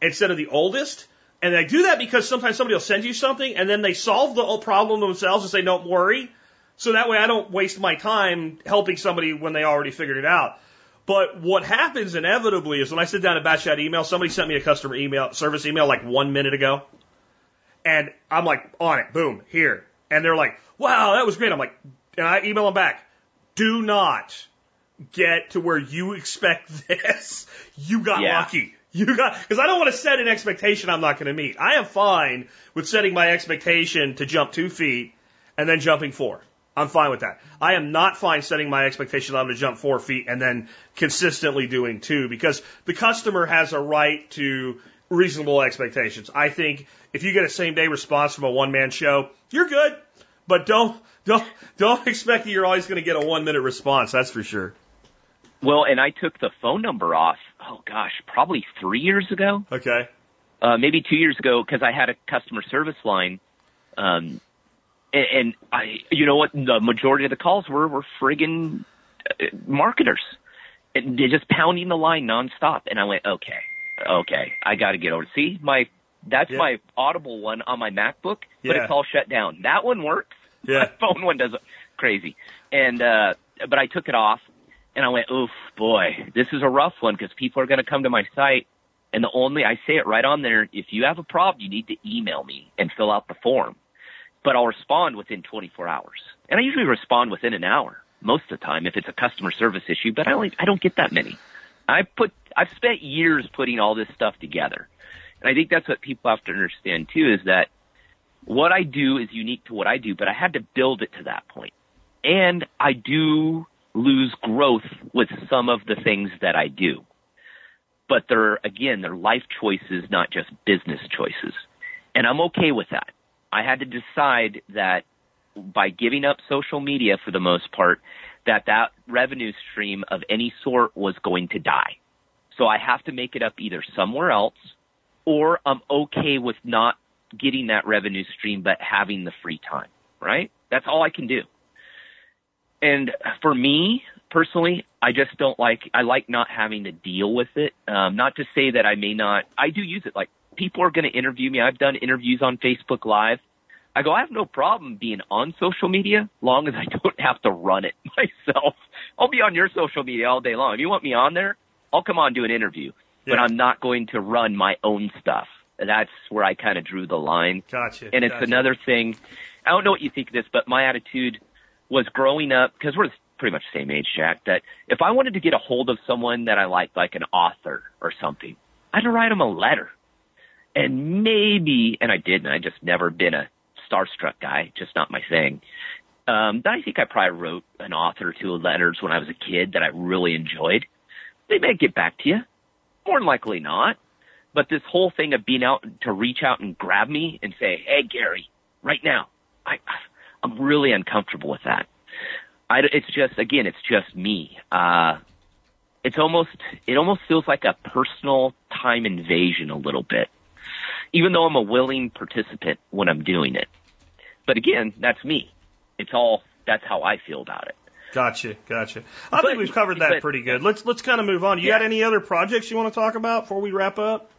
instead of the oldest. And I do that because sometimes somebody will send you something and then they solve the whole problem themselves and say, "Don't worry." So that way, I don't waste my time helping somebody when they already figured it out. But what happens inevitably is when I sit down and batch that email, somebody sent me a customer email, service email like one minute ago. And I'm like, on it, boom, here. And they're like, wow, that was great. I'm like, and I email them back, do not get to where you expect this. You got Yeah. lucky. You got, because I don't want to set an expectation I'm not going to meet. I am fine with setting my expectation to jump two feet and then jumping four. I'm fine with that. I am not fine setting my expectation I'm going to jump four feet and then consistently doing two because the customer has a right to reasonable expectations. I think if you get a same day response from a one man show, you're good. But don't don't don't expect that you're always going to get a one minute response. That's for sure. Well, and I took the phone number off. Oh gosh, probably three years ago, Okay. uh, maybe two years ago, because I had a customer service line. Um, and, and I, you know what? The majority of the calls were were friggin' uh, marketers. And they're just pounding the line nonstop. And I went, okay, okay, I got to get over. See, my that's Yeah. my Audible one on my MacBook, but Yeah. it's all shut down. That one works. Yeah. My phone one doesn't. crazy. And uh but I took it off and I went, oof, boy, this is a rough one because people are going to come to my site. And the only, I say it right on there, if you have a problem, you need to email me and fill out the form. But I'll respond within 24 hours. And I usually respond within an hour most of the time if it's a customer service issue, but I only, I don't get that many. I put, I've spent years putting all this stuff together. And I think that's what people have to understand too is that what I do is unique to what I do, but I had to build it to that point. And I do lose growth with some of the things that I do. But they're, again, they're life choices, not just business choices. And I'm okay with that. I had to decide that by giving up social media for the most part, that that revenue stream of any sort was going to die. So I have to make it up either somewhere else or I'm okay with not getting that revenue stream but having the free time, right? That's all I can do. And for me personally, I just don't like, I like not having to deal with it. Um, not to say that I may not, I do use it. Like people are going to interview me. I've done interviews on Facebook Live. I go, I have no problem being on social media long as I don't have to run it myself. I'll be on your social media all day long. If you want me on there, I'll come on do an interview, but I'm not going to run my own stuff. That's where I kind of drew the line. Gotcha. And it's gotcha. another thing. I don't know what you think of this, but my attitude was growing up because we're pretty much the same age, Jack. That if I wanted to get a hold of someone that I liked, like an author or something, I had to write them a letter. And maybe, and I didn't. I just never been a starstruck guy. Just not my thing. Um, I think I probably wrote an author or two letters when I was a kid that I really enjoyed. They may get back to you. More than likely not. But this whole thing of being out to reach out and grab me and say, "Hey, Gary, right now," I, I'm really uncomfortable with that. I, it's just, again, it's just me. Uh, it's almost, it almost feels like a personal time invasion a little bit, even though I'm a willing participant when I'm doing it. But again, that's me. It's all, that's how I feel about it. Gotcha, gotcha. I But- think we've covered that but- pretty good. Let's let's kind of move on. You Yeah. got any other projects you want to talk about before we wrap up?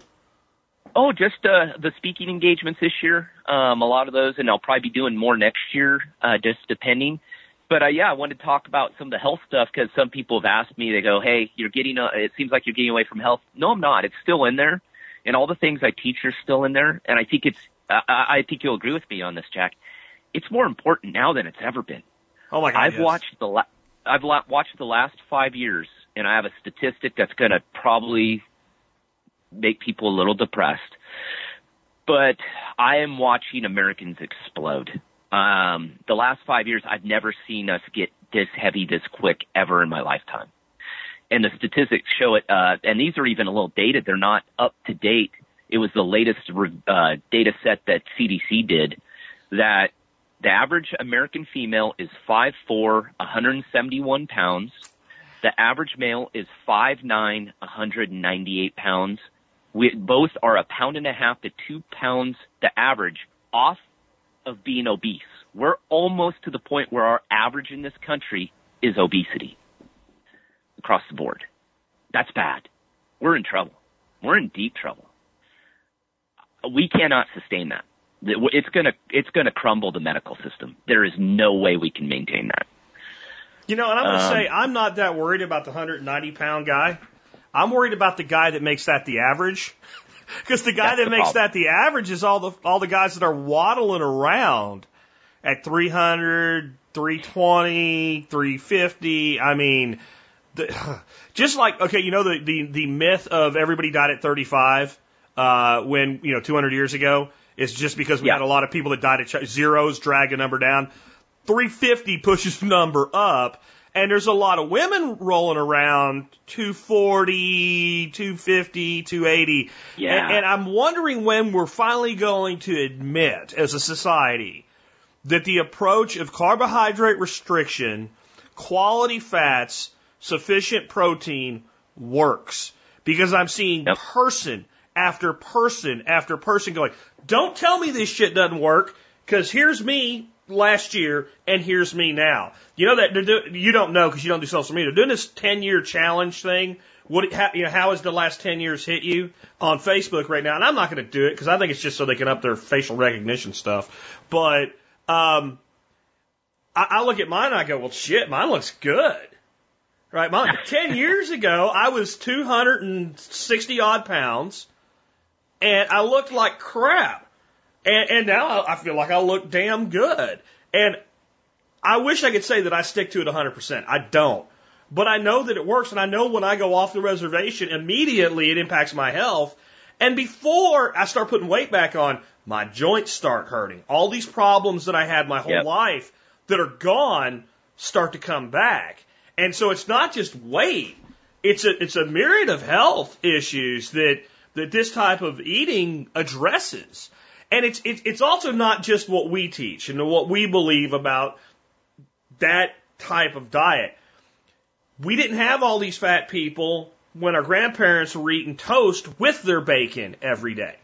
Oh, just uh, the speaking engagements this year. Um, a lot of those, and I'll probably be doing more next year, uh, just depending. But uh, yeah, I wanted to talk about some of the health stuff because some people have asked me. They go, "Hey, you're getting. Uh, it seems like you're getting away from health." No, I'm not. It's still in there, and all the things I teach are still in there. And I think it's. I, I I think you'll agree with me on this, Jack. It's more important now than it's ever been. Oh my god, I've yes. watched the la- I've la- watched the last five years, and I have a statistic that's going to probably make people a little depressed. but I am watching Americans explode. Um, the last five years, I've never seen us get this heavy this quick ever in my lifetime. And the statistics show it, uh, and these are even a little dated. They're not up to date. It was the latest uh, data set that CDC did that the average American female is 5'4", 171 pounds. The average male is 5'9", 198 pounds. We both are a pound and a half to two pounds, the average, off of being obese. We're almost to the point where our average in this country is obesity across the board. That's bad. We're in trouble. We're in deep trouble. We cannot sustain that. It's gonna, it's gonna crumble the medical system. There is no way we can maintain that. You know, and I'm gonna um, say I'm not that worried about the 190 pound guy. I'm worried about the guy that makes that the average. Because the guy that the makes problem. that the average is all the all the guys that are waddling around at 300, 320, 350. I mean, the, just like okay, you know the the the myth of everybody died at 35 uh, when you know 200 years ago is just because we yeah. had a lot of people that died at zeros drag a number down. 350 pushes the number up. And there's a lot of women rolling around 240, 250, 280. Yeah. And, and I'm wondering when we're finally going to admit as a society that the approach of carbohydrate restriction, quality fats, sufficient protein works. Because I'm seeing yep. person after person after person going, don't tell me this shit doesn't work, because here's me last year and here's me now. You know that do, you don't know because you don't do social media. Doing this 10 year challenge thing. What, how, you know, how has the last 10 years hit you on Facebook right now? And I'm not going to do it because I think it's just so they can up their facial recognition stuff. But, um, I, I look at mine and I go, well, shit, mine looks good. Right. Mine, 10 years ago, I was 260 odd pounds and I looked like crap. And, and now I feel like I look damn good. And I wish I could say that I stick to it 100%. I don't. But I know that it works, and I know when I go off the reservation, immediately it impacts my health. And before I start putting weight back on, my joints start hurting. All these problems that I had my whole yep. life that are gone start to come back. And so it's not just weight. It's a, it's a myriad of health issues that, that this type of eating addresses. And it's, it's, it's also not just what we teach and what we believe about that type of diet. We didn't have all these fat people when our grandparents were eating toast with their bacon every day.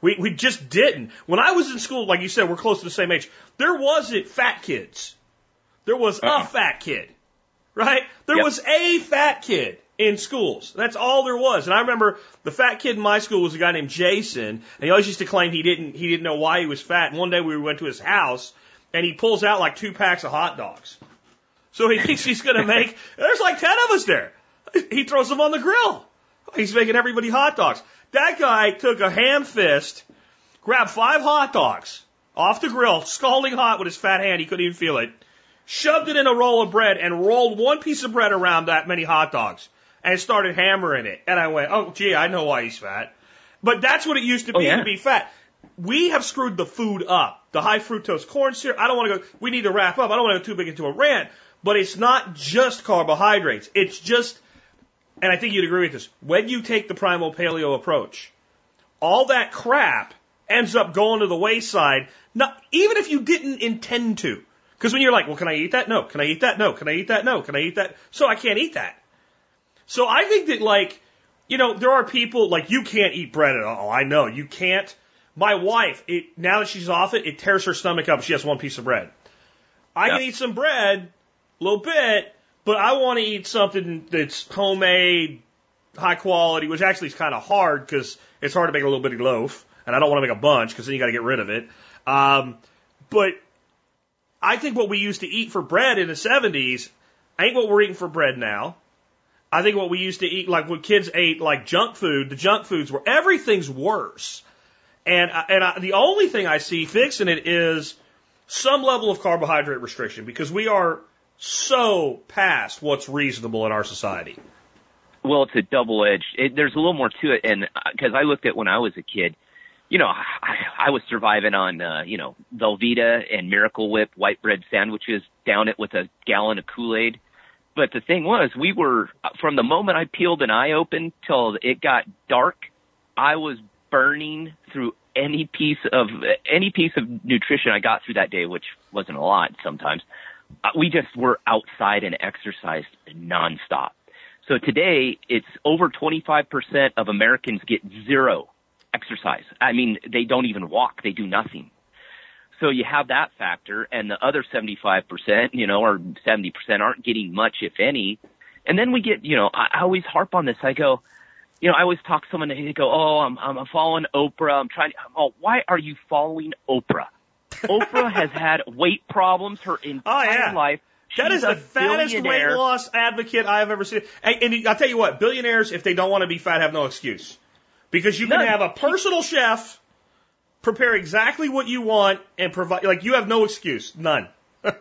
We, we just didn't. When I was in school, like you said, we're close to the same age. There wasn't fat kids. There was uh-uh. a fat kid, right? There yep. was a fat kid in schools. That's all there was. And I remember the fat kid in my school was a guy named Jason, and he always used to claim he didn't he didn't know why he was fat. And one day we went to his house, and he pulls out like two packs of hot dogs. So he thinks he's going to make. There's like ten of us there. He throws them on the grill. He's making everybody hot dogs. That guy took a ham fist, grabbed five hot dogs off the grill, scalding hot with his fat hand. He couldn't even feel it. Shoved it in a roll of bread and rolled one piece of bread around that many hot dogs and started hammering it. And I went, oh, gee, I know why he's fat. But that's what it used to be oh, yeah. to be fat. We have screwed the food up. The high fructose corn syrup. I don't want to go, we need to wrap up. I don't want to go too big into a rant. But it's not just carbohydrates. It's just, and I think you'd agree with this, when you take the primal paleo approach, all that crap ends up going to the wayside, not, even if you didn't intend to. Because when you're like, well, can I eat that? No. Can I eat that? No. Can I eat that? No. Can I eat that? So I can't eat that. So I think that like, you know, there are people like you can't eat bread at all. I know you can't. My wife, it, now that she's off it, it tears her stomach up. She has one piece of bread. I yep. can eat some bread, a little bit, but I want to eat something that's homemade, high quality, which actually is kind of hard because it's hard to make a little bitty loaf, and I don't want to make a bunch because then you got to get rid of it. Um, but I think what we used to eat for bread in the 70s ain't what we're eating for bread now. I think what we used to eat, like when kids ate like junk food, the junk foods were everything's worse. And and I, the only thing I see fixing it is some level of carbohydrate restriction because we are so past what's reasonable in our society. Well, it's a double edged. There's a little more to it, and because uh, I looked at when I was a kid, you know, I, I was surviving on, uh, you know, Velveeta and Miracle Whip white bread sandwiches, down it with a gallon of Kool-Aid. But the thing was, we were, from the moment I peeled an eye open till it got dark, I was burning through any piece of, any piece of nutrition I got through that day, which wasn't a lot sometimes. Uh, we just were outside and exercised nonstop. So today, it's over 25% of Americans get zero exercise. I mean, they don't even walk. They do nothing. So you have that factor and the other 75%, you know, or 70% aren't getting much, if any. And then we get, you know, I, I always harp on this. I go, you know, I always talk to someone and they go, oh, I'm, I'm following Oprah. I'm trying to, oh, why are you following Oprah? Oprah has had weight problems her oh, entire Oh, yeah. life. That She's is the fattest weight loss advocate I've ever seen. And, and I'll tell you what, billionaires, if they don't want to be fat, have no excuse. Because you can have a personal chef prepare exactly what you want and provide, like, you have no excuse. None.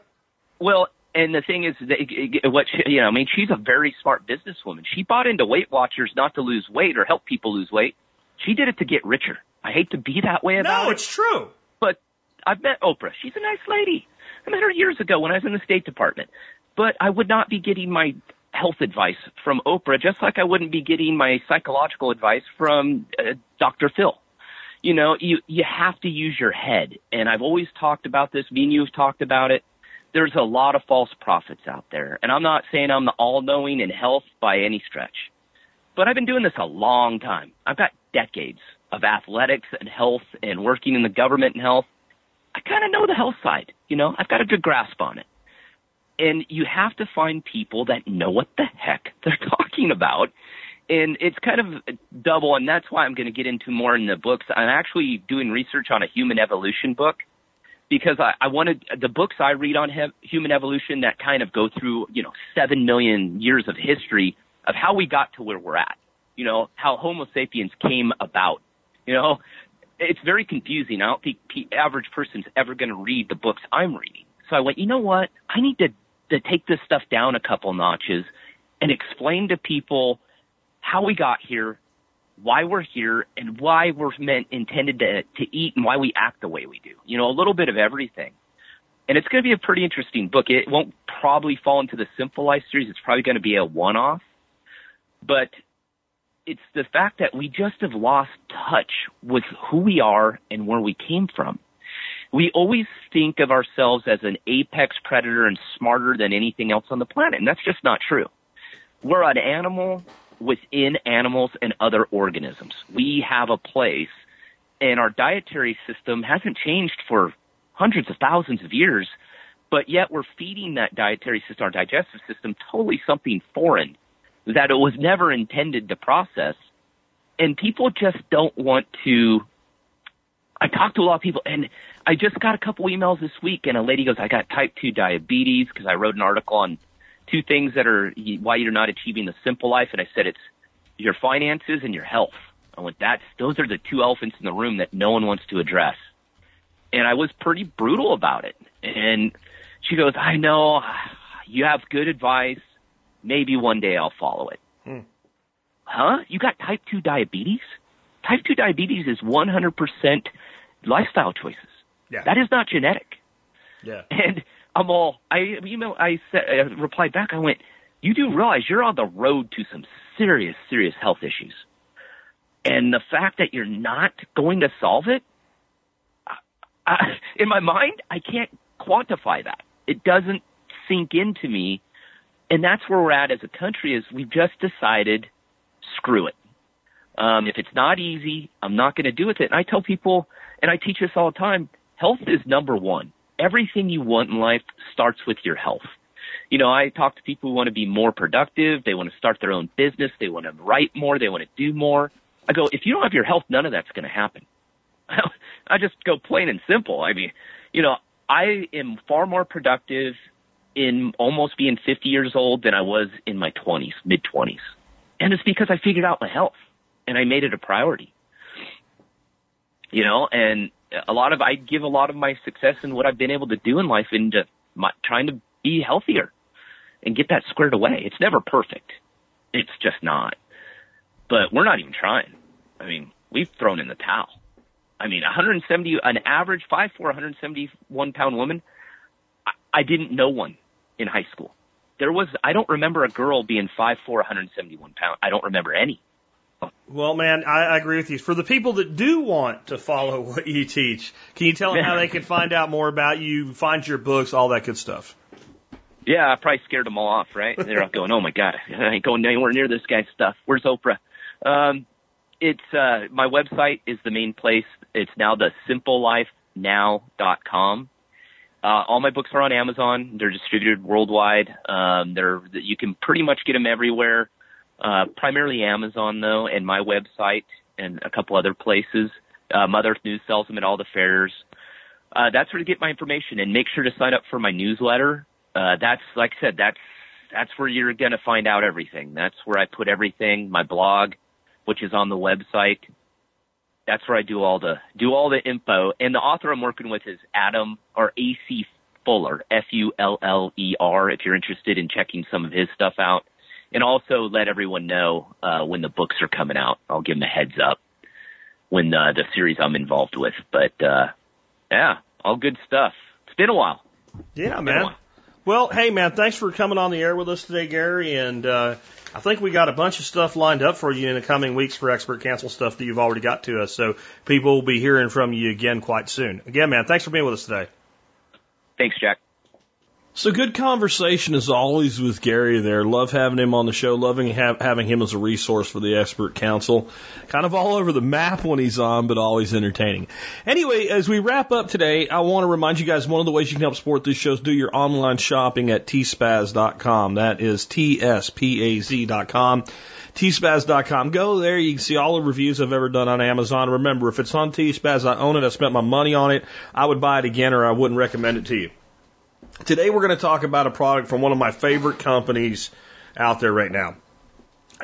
Well, and the thing is, that, what she, you know, I mean, she's a very smart businesswoman. She bought into Weight Watchers not to lose weight or help people lose weight. She did it to get richer. I hate to be that way about No, it, it's true. but I've met Oprah. She's a nice lady. I met her years ago when I was in the State Department. But I would not be getting my health advice from Oprah, just like I wouldn't be getting my psychological advice from uh, Dr. Phil. You know, you you have to use your head, and I've always talked about this. Me and you have talked about it. There's a lot of false prophets out there, and I'm not saying I'm the all-knowing in health by any stretch, but I've been doing this a long time. I've got decades of athletics and health, and working in the government and health. I kind of know the health side. You know, I've got a good grasp on it. And you have to find people that know what the heck they're talking about. And it's kind of double, and that's why I'm going to get into more in the books. I'm actually doing research on a human evolution book because I, I wanted the books I read on he- human evolution that kind of go through, you know, seven million years of history of how we got to where we're at. You know, how Homo sapiens came about. You know, it's very confusing. I don't think the average person's ever going to read the books I'm reading. So I went, you know what? I need to, to take this stuff down a couple notches and explain to people how we got here, why we're here, and why we're meant intended to, to eat and why we act the way we do. You know, a little bit of everything. And it's going to be a pretty interesting book. It won't probably fall into the Simple Life series. It's probably going to be a one-off. But it's the fact that we just have lost touch with who we are and where we came from. We always think of ourselves as an apex predator and smarter than anything else on the planet, and that's just not true. We're an animal within animals and other organisms. We have a place, and our dietary system hasn't changed for hundreds of thousands of years, but yet we're feeding that dietary system, our digestive system, totally something foreign that it was never intended to process. And people just don't want to. I talk to a lot of people, and I just got a couple emails this week, and a lady goes, "I got type two diabetes because I wrote an article on two things that are why you're not achieving the simple life." And I said, "It's your finances and your health." I went, "That's those are the two elephants in the room that no one wants to address." And I was pretty brutal about it. And she goes, "I know you have good advice." maybe one day I'll follow it. Hmm. Huh? You got type 2 diabetes? Type 2 diabetes is 100% lifestyle choices. Yeah. That is not genetic. yeah. And I'm all, I, email, I said, I replied back, I went, you do realize you're on the road to some serious, serious health issues. And the fact that you're not going to solve it, I, I, in my mind, I can't quantify that. It doesn't sink into me. And that's where we're at as a country is we've just decided screw it. Um, if it's not easy i'm not going to do with it. And i tell people and i teach this all the time health is number one everything you want in life starts with your health you know i talk to people who want to be more productive they want to start their own business they want to write more they want to do more i go if you don't have your health none of that's going to happen i just go plain and simple i mean you know i am far more productive in almost being 50 years old than I was in my 20s, mid 20s. And it's because I figured out my health and I made it a priority. You know, and a lot of, I give a lot of my success and what I've been able to do in life into my, trying to be healthier and get that squared away. It's never perfect. It's just not. But we're not even trying. I mean, we've thrown in the towel. I mean, 170, an average 5'4", 171 pound woman. I, I didn't know one in high school. There was, I don't remember a girl being 5'4", 171 pound. I don't remember any. Well, man, I, I agree with you. For the people that do want to follow what you teach, can you tell them how they can find out more about you, find your books, all that good stuff? Yeah, I probably scared them all off, right? They're all going, "Oh my god, I ain't going anywhere near this guy's stuff." Where's Oprah? Um, it's uh, my website is the main place. It's now the simplelifenow.com. Uh, all my books are on Amazon. They're distributed worldwide. Um, they're you can pretty much get them everywhere. Uh, primarily Amazon though, and my website and a couple other places. Uh, Mother Earth News sells them at all the fairs. Uh, that's where to get my information and make sure to sign up for my newsletter. Uh, that's, like I said, that's, that's where you're going to find out everything. That's where I put everything, my blog, which is on the website. That's where I do all the, do all the info. And the author I'm working with is Adam or AC Fuller, F-U-L-L-E-R, if you're interested in checking some of his stuff out and also let everyone know uh, when the books are coming out. I'll give them a heads up when uh, the series I'm involved with. But uh, yeah, all good stuff. It's been a while. Yeah, man. Well, hey, man, thanks for coming on the air with us today, Gary. And uh, I think we got a bunch of stuff lined up for you in the coming weeks for expert council stuff that you've already got to us. So people will be hearing from you again quite soon. Again, man, thanks for being with us today. Thanks, Jack. So good conversation as always with Gary there. Love having him on the show. Loving have, having him as a resource for the expert council. Kind of all over the map when he's on, but always entertaining. Anyway, as we wrap up today, I want to remind you guys one of the ways you can help support this show is do your online shopping at tspaz.com. That is T-S-P-A-Z.com. tspaz.com. Go there. You can see all the reviews I've ever done on Amazon. Remember, if it's on tspaz, I own it. I spent my money on it. I would buy it again or I wouldn't recommend it to you. Today we're going to talk about a product from one of my favorite companies out there right now.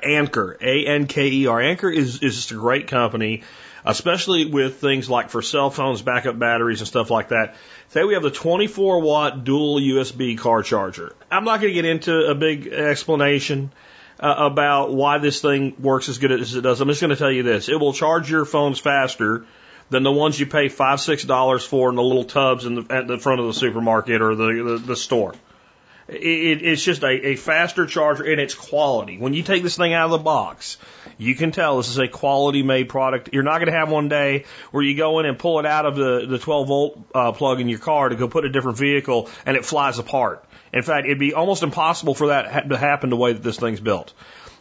Anker, A-N-K-E-R. Anker is, is just a great company, especially with things like for cell phones, backup batteries and stuff like that. Say we have the 24 watt dual USB car charger. I'm not going to get into a big explanation uh, about why this thing works as good as it does. I'm just going to tell you this. It will charge your phones faster than the ones you pay five, six dollars for in the little tubs in the, at the front of the supermarket or the, the, the store. It, it's just a, a faster charger and it's quality. When you take this thing out of the box, you can tell this is a quality made product. You're not going to have one day where you go in and pull it out of the, the 12 volt uh, plug in your car to go put a different vehicle and it flies apart. In fact, it'd be almost impossible for that ha- to happen the way that this thing's built.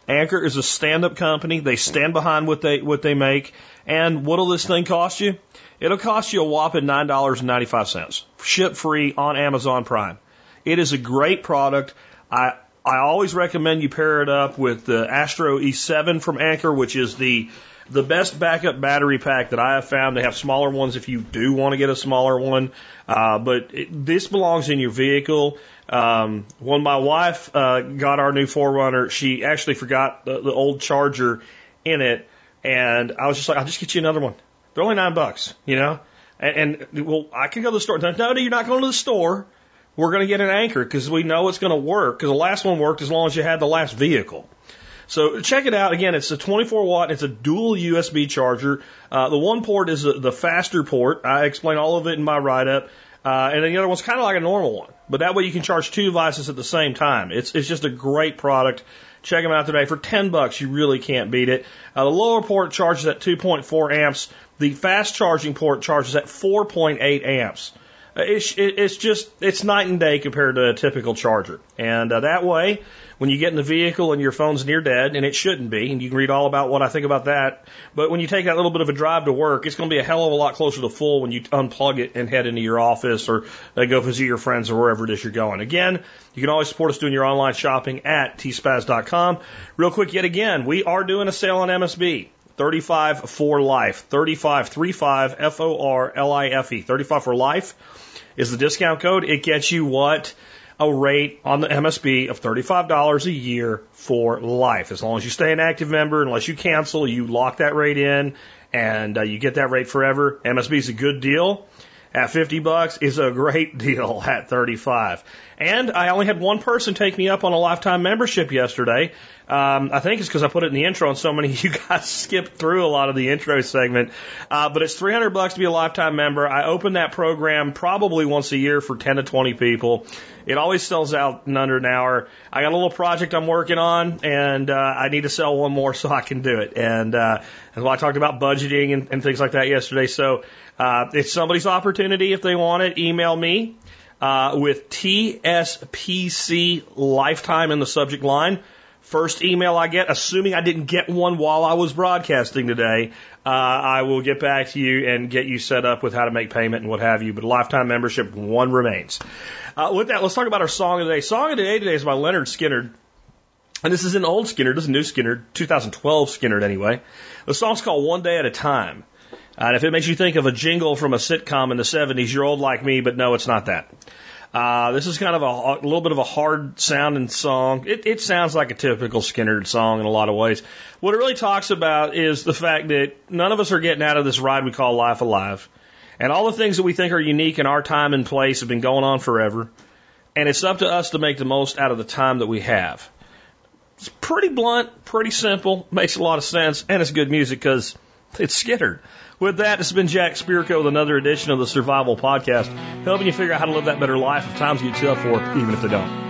Anker is a stand-up company. They stand behind what they what they make. And what'll this thing cost you? It'll cost you a whopping nine dollars and ninety-five cents, ship free on Amazon Prime. It is a great product. I I always recommend you pair it up with the Astro E7 from Anker, which is the the best backup battery pack that I have found. They have smaller ones if you do want to get a smaller one, uh, but it, this belongs in your vehicle. Um, when my wife uh, got our new 4Runner, she actually forgot the, the old charger in it, and I was just like, "I'll just get you another one. They're only nine bucks, you know." And, and well, I can go to the store. No, no, you're not going to the store. We're going to get an Anker because we know it's going to work. Because the last one worked as long as you had the last vehicle. So check it out. Again, it's a 24 watt. It's a dual USB charger. Uh, the one port is a, the faster port. I explain all of it in my write up. Uh, and then the other one's kind of like a normal one, but that way you can charge two devices at the same time. It's it's just a great product. Check them out today for 10 bucks. You really can't beat it. Uh, the lower port charges at 2.4 amps. The fast charging port charges at 4.8 amps. It's, it's just, it's night and day compared to a typical charger. And uh, that way, when you get in the vehicle and your phone's near dead, and it shouldn't be, and you can read all about what I think about that. But when you take that little bit of a drive to work, it's going to be a hell of a lot closer to full when you unplug it and head into your office or uh, go visit your friends or wherever it is you're going. Again, you can always support us doing your online shopping at tspaz.com. Real quick, yet again, we are doing a sale on MSB. 35 for life. 35, 35, F O R L I F E. 35 for life is the discount code. It gets you what? a rate on the MSB of $35 a year for life. As long as you stay an active member, unless you cancel, you lock that rate in and uh, you get that rate forever. MSB is a good deal. At 50 bucks is a great deal at 35. And I only had one person take me up on a lifetime membership yesterday. Um, I think it's because I put it in the intro and so many of you guys skipped through a lot of the intro segment. Uh, but it's 300 bucks to be a lifetime member. I open that program probably once a year for 10 to 20 people. It always sells out in under an hour. I got a little project I'm working on and, uh, I need to sell one more so I can do it. And, uh, well, I talked about budgeting and, and things like that yesterday. So, uh, it's somebody's opportunity if they want it. Email me uh, with TSPC lifetime in the subject line. First email I get, assuming I didn't get one while I was broadcasting today, uh, I will get back to you and get you set up with how to make payment and what have you. But lifetime membership, one remains. Uh, with that, let's talk about our song of the day. Song of the day today is by Lynyrd Skynyrd. And this is an old Skynyrd, this is a new Skynyrd, 2012 Skynyrd anyway. The song's called One Day at a Time. And if it makes you think of a jingle from a sitcom in the 70s, you're old like me, but no, it's not that. Uh, this is kind of a, a, little bit of a hard sounding song. It, it sounds like a typical Skynyrd song in a lot of ways. What it really talks about is the fact that none of us are getting out of this ride we call life alive. And all the things that we think are unique in our time and place have been going on forever. And it's up to us to make the most out of the time that we have. It's pretty blunt, pretty simple, makes a lot of sense, and it's good music because it's Skynyrd. With that, it's been Jack Spirko with another edition of the Survival Podcast, helping you figure out how to live that better life if times get tough or even if they don't.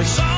It's